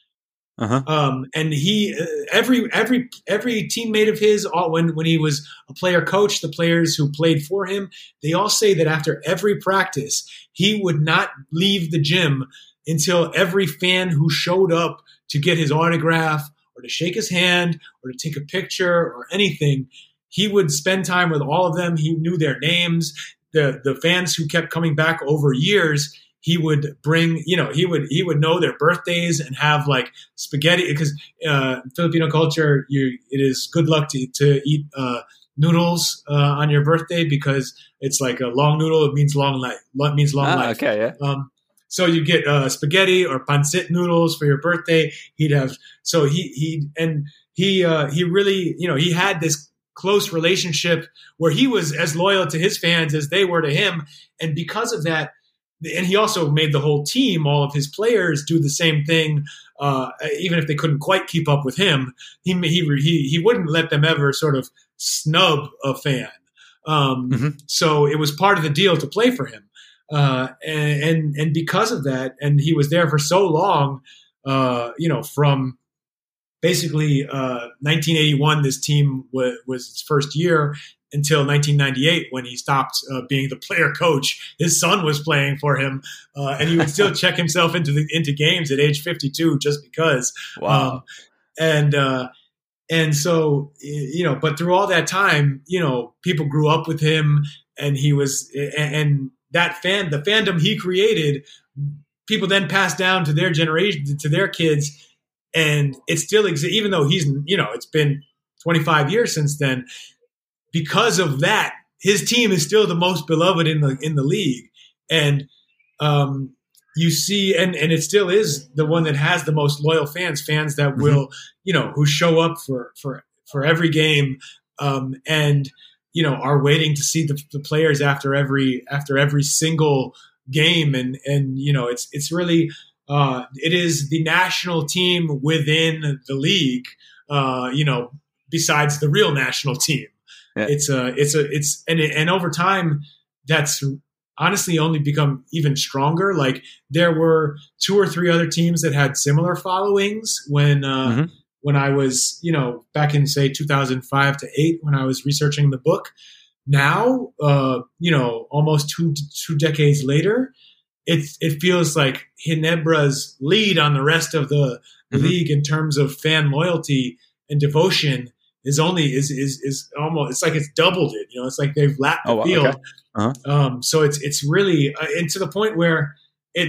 Uh-huh. Um, and he, uh, every every every teammate of his, all, when when he was a player coach, the players who played for him, they all say that after every practice, he would not leave the gym until every fan who showed up to get his autograph or to shake his hand or to take a picture or anything, he would spend time with all of them. He knew their names. The the fans who kept coming back over years, he would bring, you know, he would he would know their birthdays and have like spaghetti because uh, Filipino culture, you it is good luck to to eat uh, noodles uh, on your birthday because it's like a long noodle. It means long life. Means long ah, life. Okay, yeah. Um, so you get uh, spaghetti or pancit noodles for your birthday. He'd have so he he and he uh, he really you know he had this close relationship where he was as loyal to his fans as they were to him, and because of that, and he also made the whole team, all of his players, do the same thing. Uh, even if they couldn't quite keep up with him, he he he he wouldn't let them ever sort of snub a fan. Um, mm-hmm. So it was part of the deal to play for him. Uh, and, and, and because of that, and he was there for so long, uh, you know, from basically uh, 1981, this team w- was its first year until 1998 when he stopped uh, being the player coach. His son was playing for him, uh, and he would still check himself into the into games at age 52 just because. Wow. Um, and uh, and so you know, but through all that time, you know, people grew up with him, and he was and that fan, the fandom he created, people then pass down to their generation, to their kids, and it still exists. Even though he's, you know, it's been 25 years since then. Because of that, his team is still the most beloved in the in the league, and um, you see, and and it still is the one that has the most loyal fans, fans that mm-hmm. will, you know, who show up for for for every game, um, and you know are waiting to see the, the players after every after every single game. And and you know it's it's really uh, it is the national team within the league uh, you know besides the real national team. Yeah. it's a it's a it's and and over time that's honestly only become even stronger. Like there were two or three other teams that had similar followings when uh, mm-hmm when I was, you know, back in say 2005 to eight when I was researching the book. Now, uh, you know, almost two two decades later, it it feels like Ginebra's lead on the rest of the mm-hmm. league in terms of fan loyalty and devotion is only is is is almost it's like it's doubled it. You know, it's like they've lapped the oh, field. Okay. Uh-huh. Um, so it's it's really uh, and to the point where it.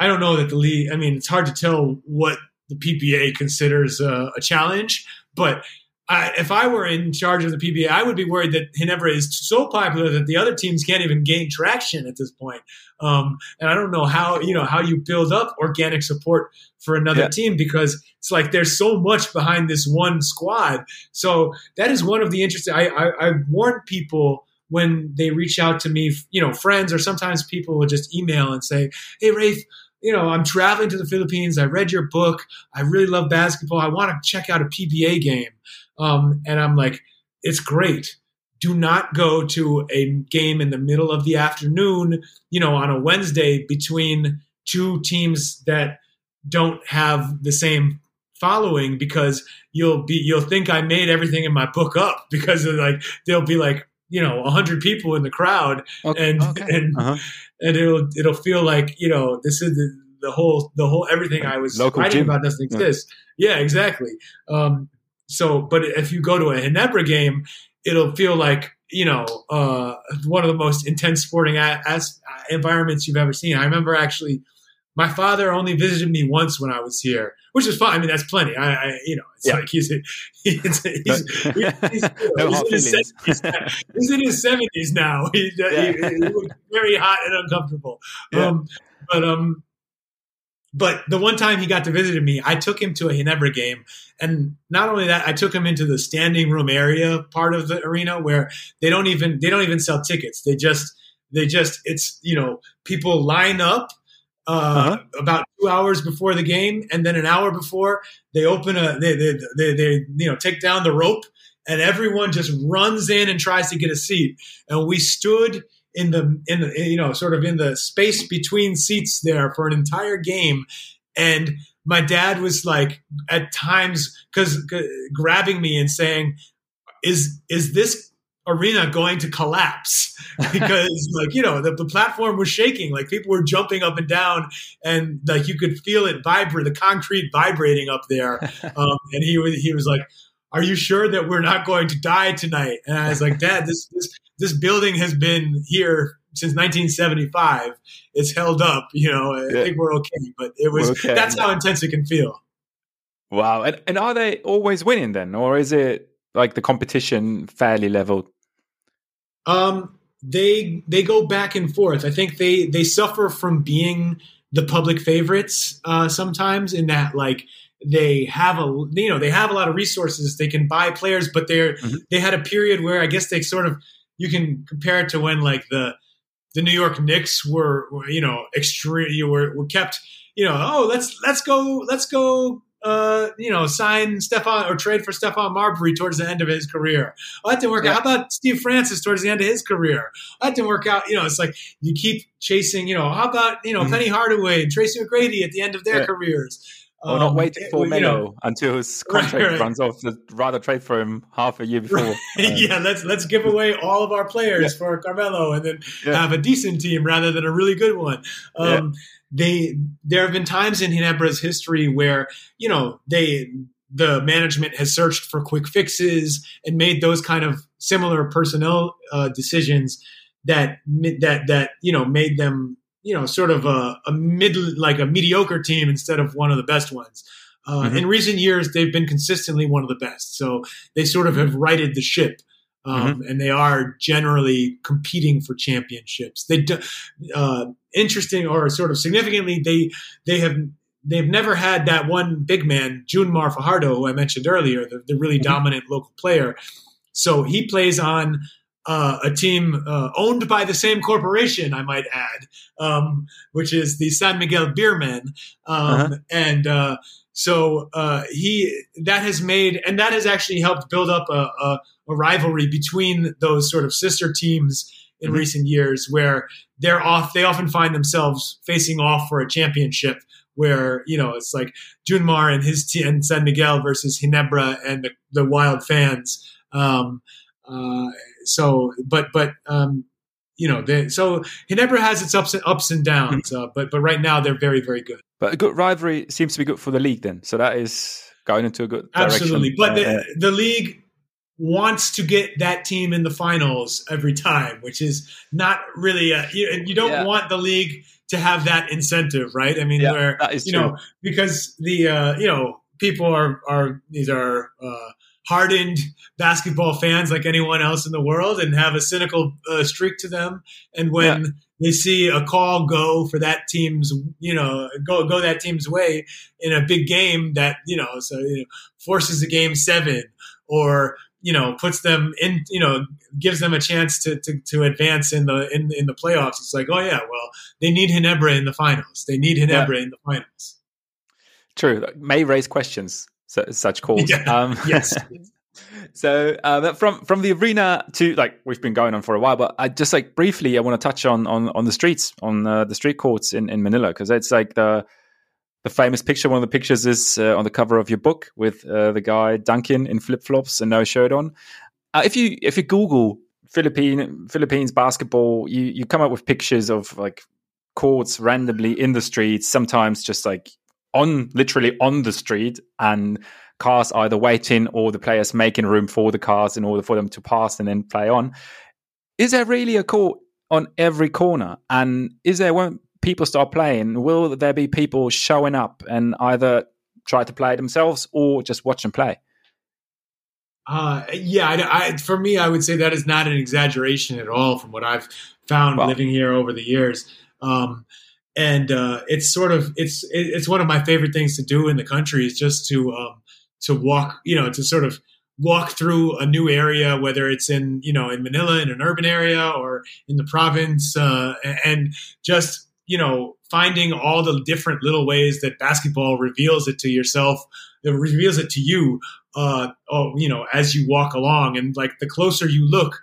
I don't know that the league. I mean, it's hard to tell what the PBA considers a, a challenge. But I, if I were in charge of the PBA, I would be worried that Ginebra is so popular that the other teams can't even gain traction at this point. Um, and I don't know how you know how you build up organic support for another yeah. team because it's like there's so much behind this one squad. So that is one of the interesting. I, I, I warn people when they reach out to me, you know, friends or sometimes people will just email and say, "Hey, Rafe." You know, I'm traveling to the Philippines. I read your book. I really love basketball. I want to check out a PBA game. Um, and I'm like, it's great. Do not go to a game in the middle of the afternoon, you know, on a Wednesday between two teams that don't have the same following because you'll be you'll think I made everything in my book up because like they'll be like you know a hundred people in the crowd okay. and okay. and uh-huh and it'll it'll feel like you know this is the, the whole the whole everything I was Local writing gym. about doesn't exist. Yeah, yeah exactly. Um, so, but if you go to a Ginebra game, it'll feel like you know uh, one of the most intense sporting a- as, environments you've ever seen. I remember actually, my father only visited me once when I was here. Which is fine. I mean, that's plenty. I, I you know, it's yeah. like he's he's, he's, he's, he's, in his 70s, he's in his seventies now. He, yeah. he, he, was very hot and uncomfortable. Yeah. Um, but um, but the one time he got to visit me, I took him to a Ginebra game. And not only that, I took him into the standing room area part of the arena where they don't even they don't even sell tickets. They just they just it's you know people line up uh, uh-huh. about two hours before the game, and then an hour before they open a they, they they they you know take down the rope, and everyone just runs in and tries to get a seat. And we stood in the in the you know sort of in the space between seats there for an entire game, and my dad was like at times because grabbing me and saying, "Is is this arena going to collapse because like you know the, the platform was shaking. Like people were jumping up and down and like you could feel it vibrate the concrete vibrating up there. Um, and he was he was like are you sure that we're not going to die tonight? And i was like dad this this this building has been here since 1975 it's held up you know i think we're okay. But it was okay. that's how intense it can feel. Wow. And, and are they always winning then? Or is it like the competition fairly level um, they they go back and forth. I think they they suffer from being the public favorites uh, sometimes in that like they have a you know they have a lot of resources they can buy players but they're mm-hmm. they had a period where i guess they sort of you can compare it to when like the the new york knicks were, were you know extreme you were, were kept you know oh let's let's go let's go uh, you know, sign Stephon or trade for Stephon Marbury towards the end of his career. Oh, that didn't work yeah. out. How about Steve Francis towards the end of his career? Oh, that didn't work out. You know, it's like you keep chasing, you know, how about, you know, mm-hmm. Penny Hardaway and Tracy McGrady at the end of their yeah. careers? Or um, not waiting for Melo know, until his contract right, right. runs off. Rather trade for him half a year before. Right. Um, yeah, let's let's give away all of our players yeah. for Carmelo and then have a decent team rather than a really good one. Um, they there have been times in Ginebra's history where you know they the management has searched for quick fixes and made those kind of similar personnel uh, decisions that that that you know made them you know sort of a, a mid like a mediocre team instead of one of the best ones. Uh, mm-hmm. In recent years, they've been consistently one of the best, so they sort of have righted the ship um, mm-hmm. and they are generally competing for championships. They do, uh, interesting or sort of significantly they they have they've never had that one big man, Junmar Fajardo, who I mentioned earlier, the, the really mm-hmm. dominant local player. So he plays on uh, a team uh, owned by the same corporation, I might add, um, which is the San Miguel Beermen, um, uh-huh. and uh, so uh, he that has made and that has actually helped build up a, a, a rivalry between those sort of sister teams in mm-hmm. recent years, where they're off. They often find themselves facing off for a championship. Where you know it's like Junmar and his team and San Miguel versus Ginebra and the, the Wild fans. Um, uh, so, but but um, you know, they, so Ginebra has its ups and ups and downs, mm-hmm. uh, but but right now they're very very good. But a good rivalry seems to be good for the league, then. So that is going into a good direction. absolutely. But the, uh, the league wants to get that team in the finals every time, which is not really a, you, you don't yeah. want the league to have that incentive, right? I mean, yeah, where you true. know because the uh, you know people are are these are uh, hardened basketball fans like anyone else in the world and have a cynical uh, streak to them. And when yeah. they see a call go for that team's, you know, go go that team's way in a big game that you know, so you know, forces a game seven or you know puts them in you know gives them a chance to, to, to advance in the in, in the playoffs it's like oh yeah well they need Ginebra in the finals they need Ginebra yeah. in the finals true may raise questions such calls. Yeah. Um, yes. so uh, from from the arena to like we've been going on for a while, but I just like briefly I want to touch on on on the streets on uh, the street courts in in Manila because it's like the the famous picture. One of the pictures is uh, on the cover of your book with uh, the guy dunking in flip flops and no shirt on. Uh, if you if you Google Philippine Philippines basketball, you you come up with pictures of like courts randomly in the streets. Sometimes just like on literally on the street and cars either waiting or the players making room for the cars in order for them to pass and then play on. Is there really a court on every corner? And is there when people start playing, will there be people showing up and either try to play themselves or just watch them play? Uh, yeah, I, I, for me, I would say that is not an exaggeration at all from what I've found living here over the years. Um, and uh, it's sort of it's it's one of my favorite things to do in the country is just to um, to walk, you know, to sort of walk through a new area, whether it's in you know in Manila in an urban area or in the province, uh, and just you know finding all the different little ways that basketball reveals it to yourself, it reveals it to you uh, oh, you know, as you walk along. And like the closer you look,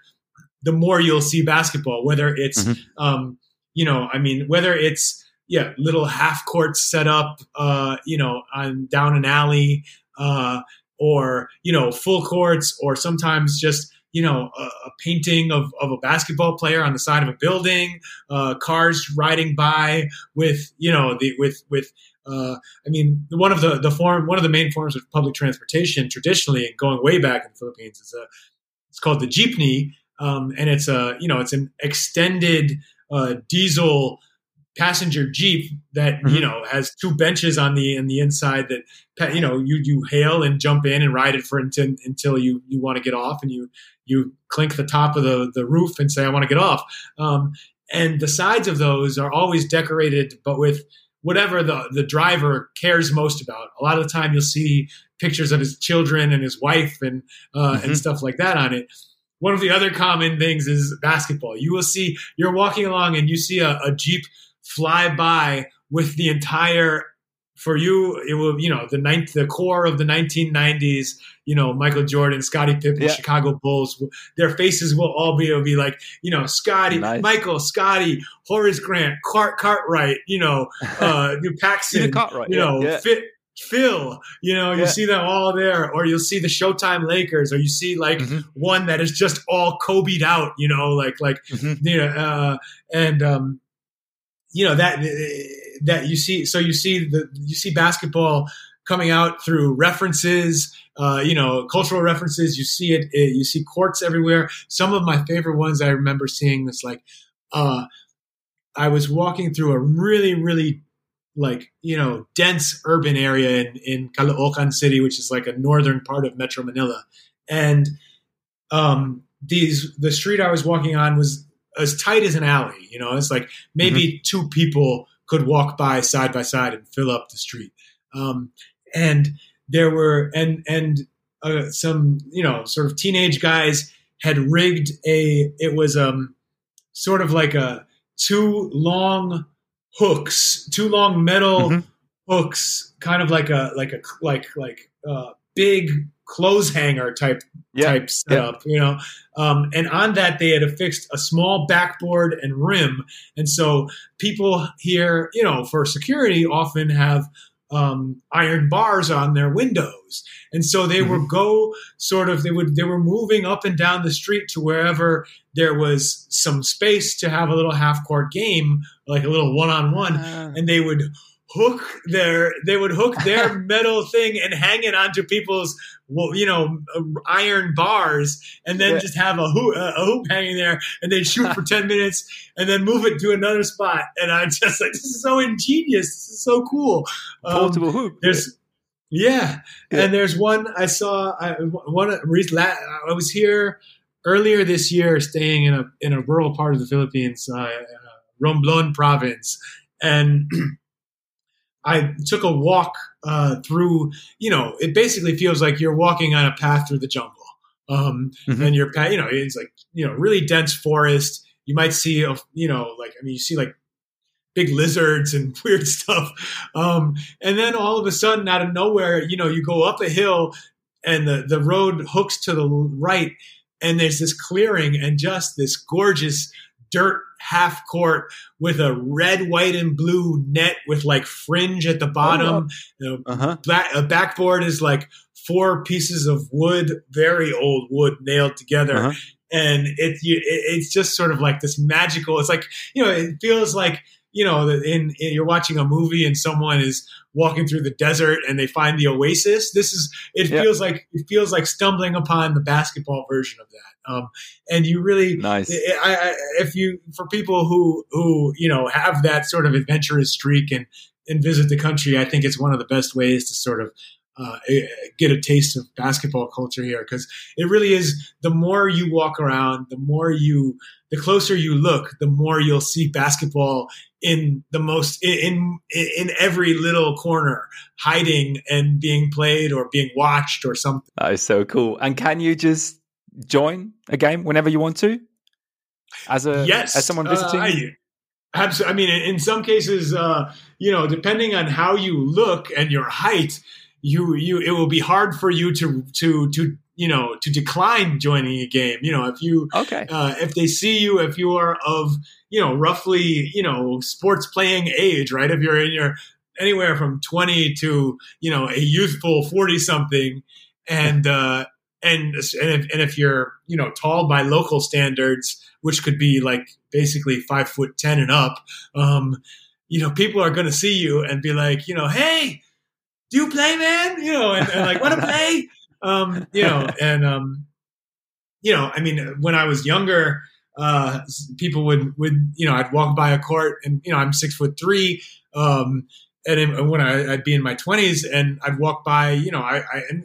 the more you'll see basketball, whether it's, mm-hmm. um, you know, I mean, whether it's, yeah, little half courts set up, uh, you know, on down an alley, uh, or, you know, full courts, or sometimes just, you know, a, a, painting of, of a basketball player on the side of a building, uh, cars riding by with, you know, the, with, with, uh, I mean, one of the the form, one of the main forms of public transportation traditionally, and going way back in the Philippines, is a it's called the jeepney, um, and it's a you know it's an extended uh, diesel passenger jeep that mm-hmm. you know has two benches on the in the inside that you know you you hail and jump in and ride it for until, until you you want to get off and you you clink the top of the the roof and say I want to get off um, and the sides of those are always decorated but with whatever the, the driver cares most about. A lot of the time, you'll see pictures of his children and his wife and uh, mm-hmm. and stuff like that on it. One of the other common things is basketball. You will see you're walking along and you see a, a jeep fly by with the entire for you, it will, you know, the ninth, the core of the 1990s, you know, Michael Jordan, Scottie Pippen, yeah. Chicago Bulls, their faces will all be, it'll be like, you know, Scottie, nice. Michael, Scottie, Horace Grant, Cart, Cartwright, you know, uh, Paxson, Cartwright, you know, yeah. Fit, Phil, you know, you yeah. see them all there, or you'll see the Showtime Lakers, or you see like mm-hmm. one that is just all Kobe'd out, you know, like, like, mm-hmm. you know, uh, and, um, you know, that, that you see so you see the you see basketball coming out through references uh, you know cultural references. You see it, it, you see courts everywhere. Some of my favorite ones i remember seeing this like uh, i was walking through a really really like you know dense urban area in, in caloocan city which is like a northern part of metro manila. And um, these the street i was walking on was as tight as an alley you know it's like maybe mm-hmm. two people could walk by side by side and fill up the street. Um, and there were and and uh, some you know sort of teenage guys had rigged a it was um sort of like a two long hooks, two long metal mm-hmm. hooks, kind of like a like a like like uh, big clothes hanger type yeah. type setup, yeah. you know. Um, and on that, they had affixed a small backboard and rim, and so people here, you know, for security, often have um, iron bars on their windows, and so they mm-hmm. would go sort of they would they were moving up and down the street to wherever there was some space to have a little half court game, like a little one on one, and they would hook their they would hook their metal thing and hang it onto people's you know iron bars and then yeah. just have a hoop, a hoop hanging there and they'd shoot for 10 minutes and then move it to another spot and i'm just like this is so ingenious this is so cool portable um, hoop there's yeah. yeah. and there's one i saw I, one i was here earlier this year staying in a in a rural part of the philippines uh, uh romblon province and I took a walk uh, through, you know, it basically feels like you're walking on a path through the jungle. Um, mm-hmm. And you're, you know, it's like, you know, really dense forest. You might see, a, you know, like, I mean, you see like big lizards and weird stuff. Um, and then all of a sudden, out of nowhere, you know, you go up a hill and the, the road hooks to the right and there's this clearing and just this gorgeous dirt half court with a red, white, and blue net with like fringe at the bottom. Oh, uh-huh. back, a backboard is like four pieces of wood, very old wood nailed together. Uh-huh. And it, it, it's just sort of like this magical. It's like you know, it feels like you know, in, in, you're watching a movie and someone is walking through the desert and they find the oasis. This is it yep. feels like it feels like stumbling upon the basketball version of that. Um, and you really nice. I, I, if you for people who who you know have that sort of adventurous streak and and visit the country, I think it's one of the best ways to sort of uh, get a taste of basketball culture here. Because it really is the more you walk around the more you the closer you look the more you'll see basketball in the most in in every little corner hiding and being played or being watched or something. That is so cool. And can you just join a game whenever you want to? As a yes as someone visiting? Uh, I, Absolutely. I mean, in some cases, uh, you know, depending on how you look and your height, you you it will be hard for you to to to you know to decline joining a game. You know if you okay. uh, if they see you if you are of you know roughly you know sports playing age right? If you're in your anywhere from 20 to you know a youthful 40 something and uh and and if, and if you're you know tall by local standards which could be like basically five foot ten and up um you know people are going to see you and be like you know hey do you play, man? You know, and, and like, want to play? Um, you know, and um, you know, I mean, when I was younger, uh, people would would you know, I'd walk by a court, and you know, I'm six foot three. Um, and when I, would be in my 20s and I'd walk by, you know, I, I and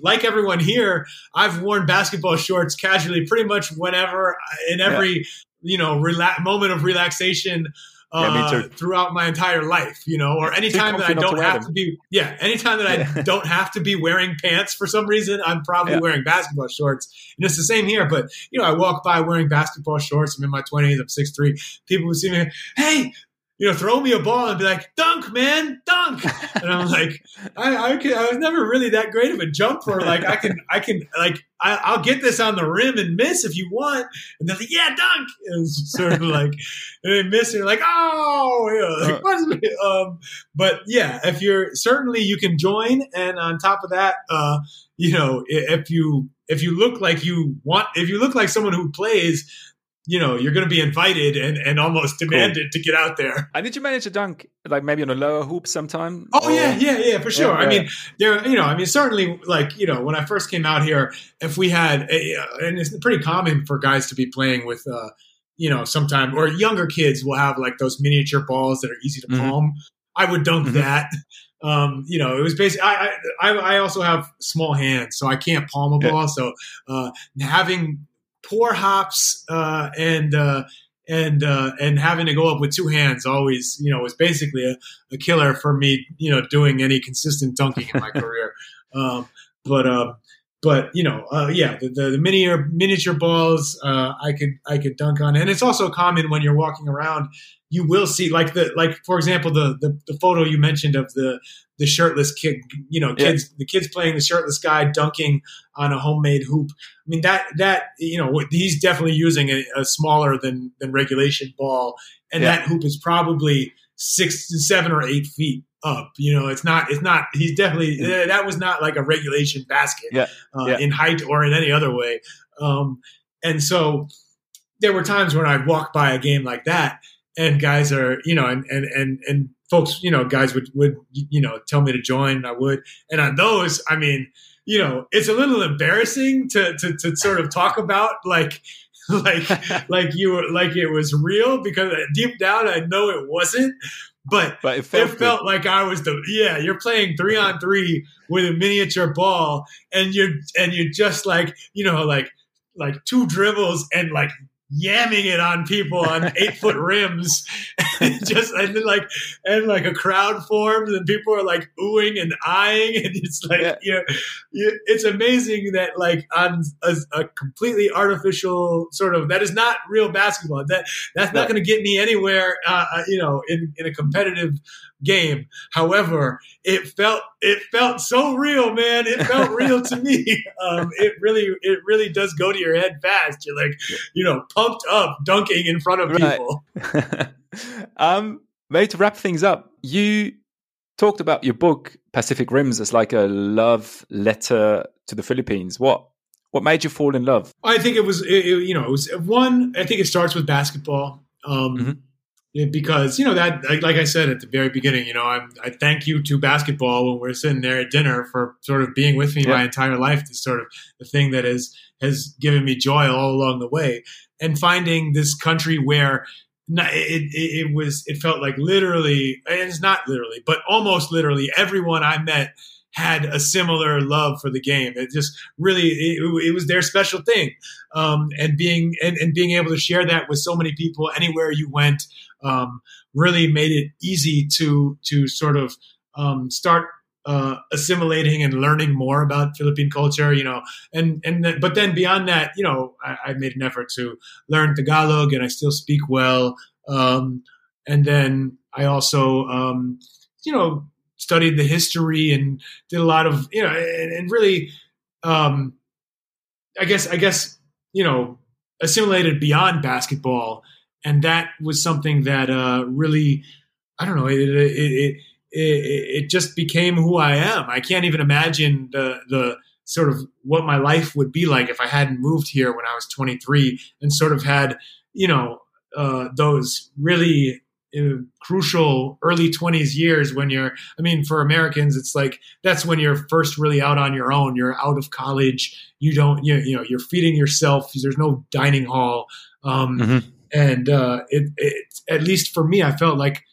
like everyone here, I've worn basketball shorts casually pretty much whenever in every, yeah. you know, rela- moment of relaxation uh, throughout my entire life, you know, or anytime that I don't to have to be, yeah, anytime that I don't have to be wearing pants for some reason, I'm probably yeah. wearing basketball shorts. And it's the same here, but you know, I walk by wearing basketball shorts. I'm in my 20s. I'm 6'3". People would see me, hey, you know, throw me a ball and be like, dunk, man, dunk. And I'm like, I, I, can, I was never really that great of a jumper. Like I can, I can, like, I, will get this on the rim and miss if you want. And they're like, yeah, dunk. And it's sort of like, and they miss, and you're like, oh, you know, like, um, but yeah, if you're certainly you can join. And on top of that, uh, you know, if you, if you look like you want, if you look like someone who plays, you know you're going to be invited and, and almost demanded cool. to get out there. And did you manage to dunk like maybe on a lower hoop sometime? Oh or? yeah, yeah, yeah, for sure. Yeah, I mean, there, you know, I mean, certainly, like you know, when I first came out here, if we had, a, and it's pretty common for guys to be playing with. Uh, you know, sometime or younger kids will have like those miniature balls that are easy to mm-hmm. palm. I would dunk mm-hmm. that. Um, you know, it was basically. I, I I also have small hands, so I can't palm a ball. Yeah. So uh, having poor hops uh, and uh, and uh, and having to go up with two hands always you know was basically a, a killer for me you know doing any consistent dunking in my career. Um, but um, but you know uh, yeah the, the, the miniature miniature balls uh, I could I could dunk on and it's also common when you're walking around you will see like the like for example the the, the photo you mentioned of the the shirtless kid, you know, kids, yeah. the kids playing the shirtless guy dunking on a homemade hoop. I mean, that, that, you know, he's definitely using a, a smaller than, than regulation ball. And yeah. that hoop is probably six to seven or eight feet up. You know, it's not, it's not, he's definitely, mm-hmm. that was not like a regulation basket yeah. Uh, yeah. in height or in any other way. Um, and so there were times when I'd walk by a game like that and guys are, you know, and, and, and, and folks, you know, guys would would you know tell me to join, and I would. And on those, I mean, you know, it's a little embarrassing to to, to sort of talk about like like like you were like it was real because deep down I know it wasn't. But, but it felt, it felt like I was the yeah. You're playing three on three with a miniature ball, and you're and you're just like you know like like two dribbles and like yamming it on people on eight foot rims. And just and then like and like a crowd forms and people are like oohing and eyeing and it's like yeah. you know you, it's amazing that like on a, a, completely artificial sort of that is not real basketball. That that's not going to get me anywhere uh, uh, you know in, in a competitive game. However, it felt it felt so real, man. It felt real to me. Um, it really it really does go to your head fast. You're like, you know, pumped up, dunking in front of people. um, maybe to wrap things up, you talked about your book Pacific Rims as like a love letter to the Philippines. What what made you fall in love? I think it was, it, you know, it was one. I think it starts with basketball. Um, mm-hmm because you know that like I said at the very beginning, you know, I'm, I thank you to basketball when we're sitting there at dinner for sort of being with me yeah. my entire life. This sort of the thing that has has given me joy all along the way, and finding this country where it, it, it was it felt like literally and it's not literally but almost literally everyone i met had a similar love for the game it just really it, it was their special thing um, and being and, and, being able to share that with so many people anywhere you went um, really made it easy to to sort of um, start uh, assimilating and learning more about Philippine culture, you know, and and but then beyond that, you know, I, I, made an effort to learn Tagalog, and I still speak well. Um, and then I also, um, you know, studied the history and did a lot of, you know, and, and really, um, I guess, I guess, you know, assimilated beyond basketball, and that was something that uh, really, I don't know, it, it, it it, it, just became who I am. I can't even imagine the the sort of what my life would be like if I hadn't moved here when I was 23 and sort of had you know uh, those really uh, crucial early 20s years when you're i mean for americans it's like that's when you're first really out on your own you're out of college you don't you, you know you're feeding yourself there's no dining hall um, mm-hmm. And uh, it, it, at least for me i felt like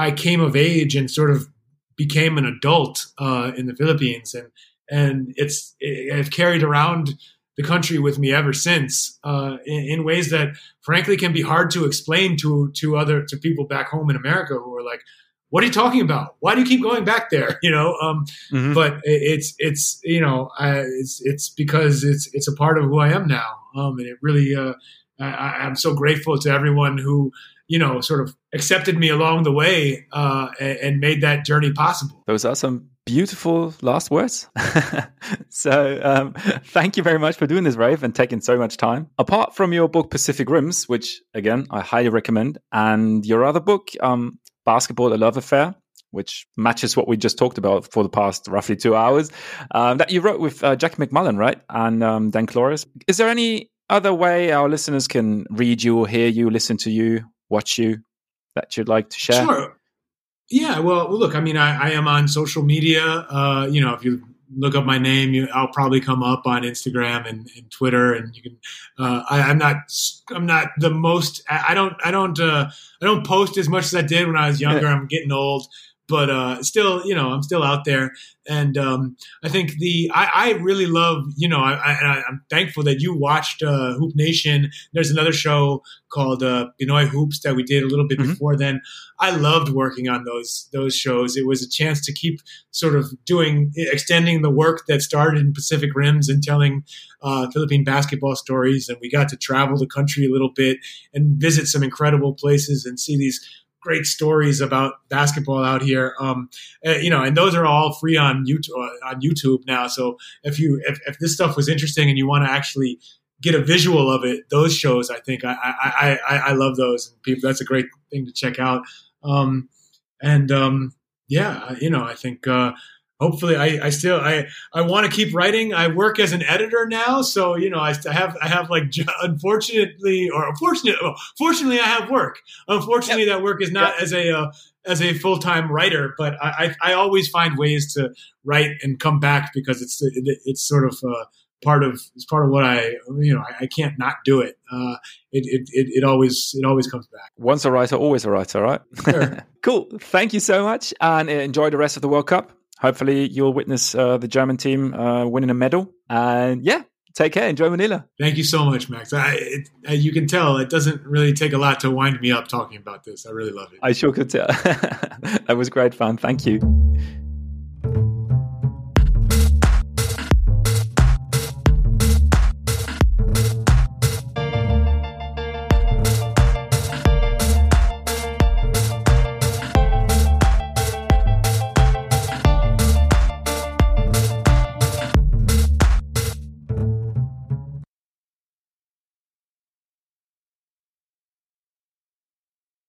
I came of age and sort of became an adult uh, in the Philippines, and and it's it, I've carried around the country with me ever since uh, in, in, ways that frankly can be hard to explain to to other to people back home in America who are like, "What are you talking about? Why do you keep going back there?" You know. Um, mm-hmm. But it's it's you know I, it's it's because it's it's a part of who I am now, um, and it really uh, I, I'm so grateful to everyone who you know, sort of accepted me along the way uh, and, and, made that journey possible. Those are some beautiful last words. so, um, thank you very much for doing this, Rafe, and taking so much time. Apart from your book, Pacific Rims, which again I highly recommend, and your other book, um, Basketball: A Love Affair, which matches what we just talked about for the past roughly two hours, um, that you wrote with uh, Jack McMullan, right? And um, Dan Klores. Is there any other way our listeners can read you or hear you, listen to you, watch you that you'd like to share? Sure. Yeah. Well, look, I mean, I, I am on social media. Uh, you know, if you look up my name, you, I'll probably come up on Instagram and, and Twitter, and you can. Uh, I, am not. I'm not the most. I, don't. I don't. Uh, I don't post as much as I did when I was younger. I'm getting old but uh, still, you know, I'm still out there, and um, I think the I, I, really love, you know, I, am thankful that you watched uh, Hoop Nation. There's another show called uh, Pinoy Hoops that we did a little bit mm-hmm. before then. I loved working on those those shows. It was a chance to keep sort of doing extending the work that started in Pacific Rims and telling uh, Philippine basketball stories. And we got to travel the country a little bit and visit some incredible places and see these great stories about basketball out here. Um, uh, you know, and those are all free on YouTube uh, on YouTube now. So if you if, if this stuff was interesting and you want to actually get a visual of it, those shows I think I I, I, I love those. People, that's a great thing to check out. Um, and um, yeah, you know, I think uh, hopefully I, I still I I want to keep writing. I work as an editor now, so you know I have I have like unfortunately or unfortunately well, fortunately I have work. Unfortunately, yep. that work is not yep. as a uh, as a full time writer, but I, I, I always find ways to write and come back because it's it, it's sort of. Uh, part of it's part of what I you know I, I can't not do it. Uh, it, it, it it always it always comes back. Once a writer, always a writer, right? Sure. cool. Thank you so much, and enjoy the rest of the World Cup hopefully you'll witness uh, the German team uh, winning a medal. And yeah, take care. Enjoy Manila. Thank you so much, Max. I, it, you can tell it doesn't really take a lot to wind me up talking about this. I really love it. I sure could tell. that was great fun. Thank you.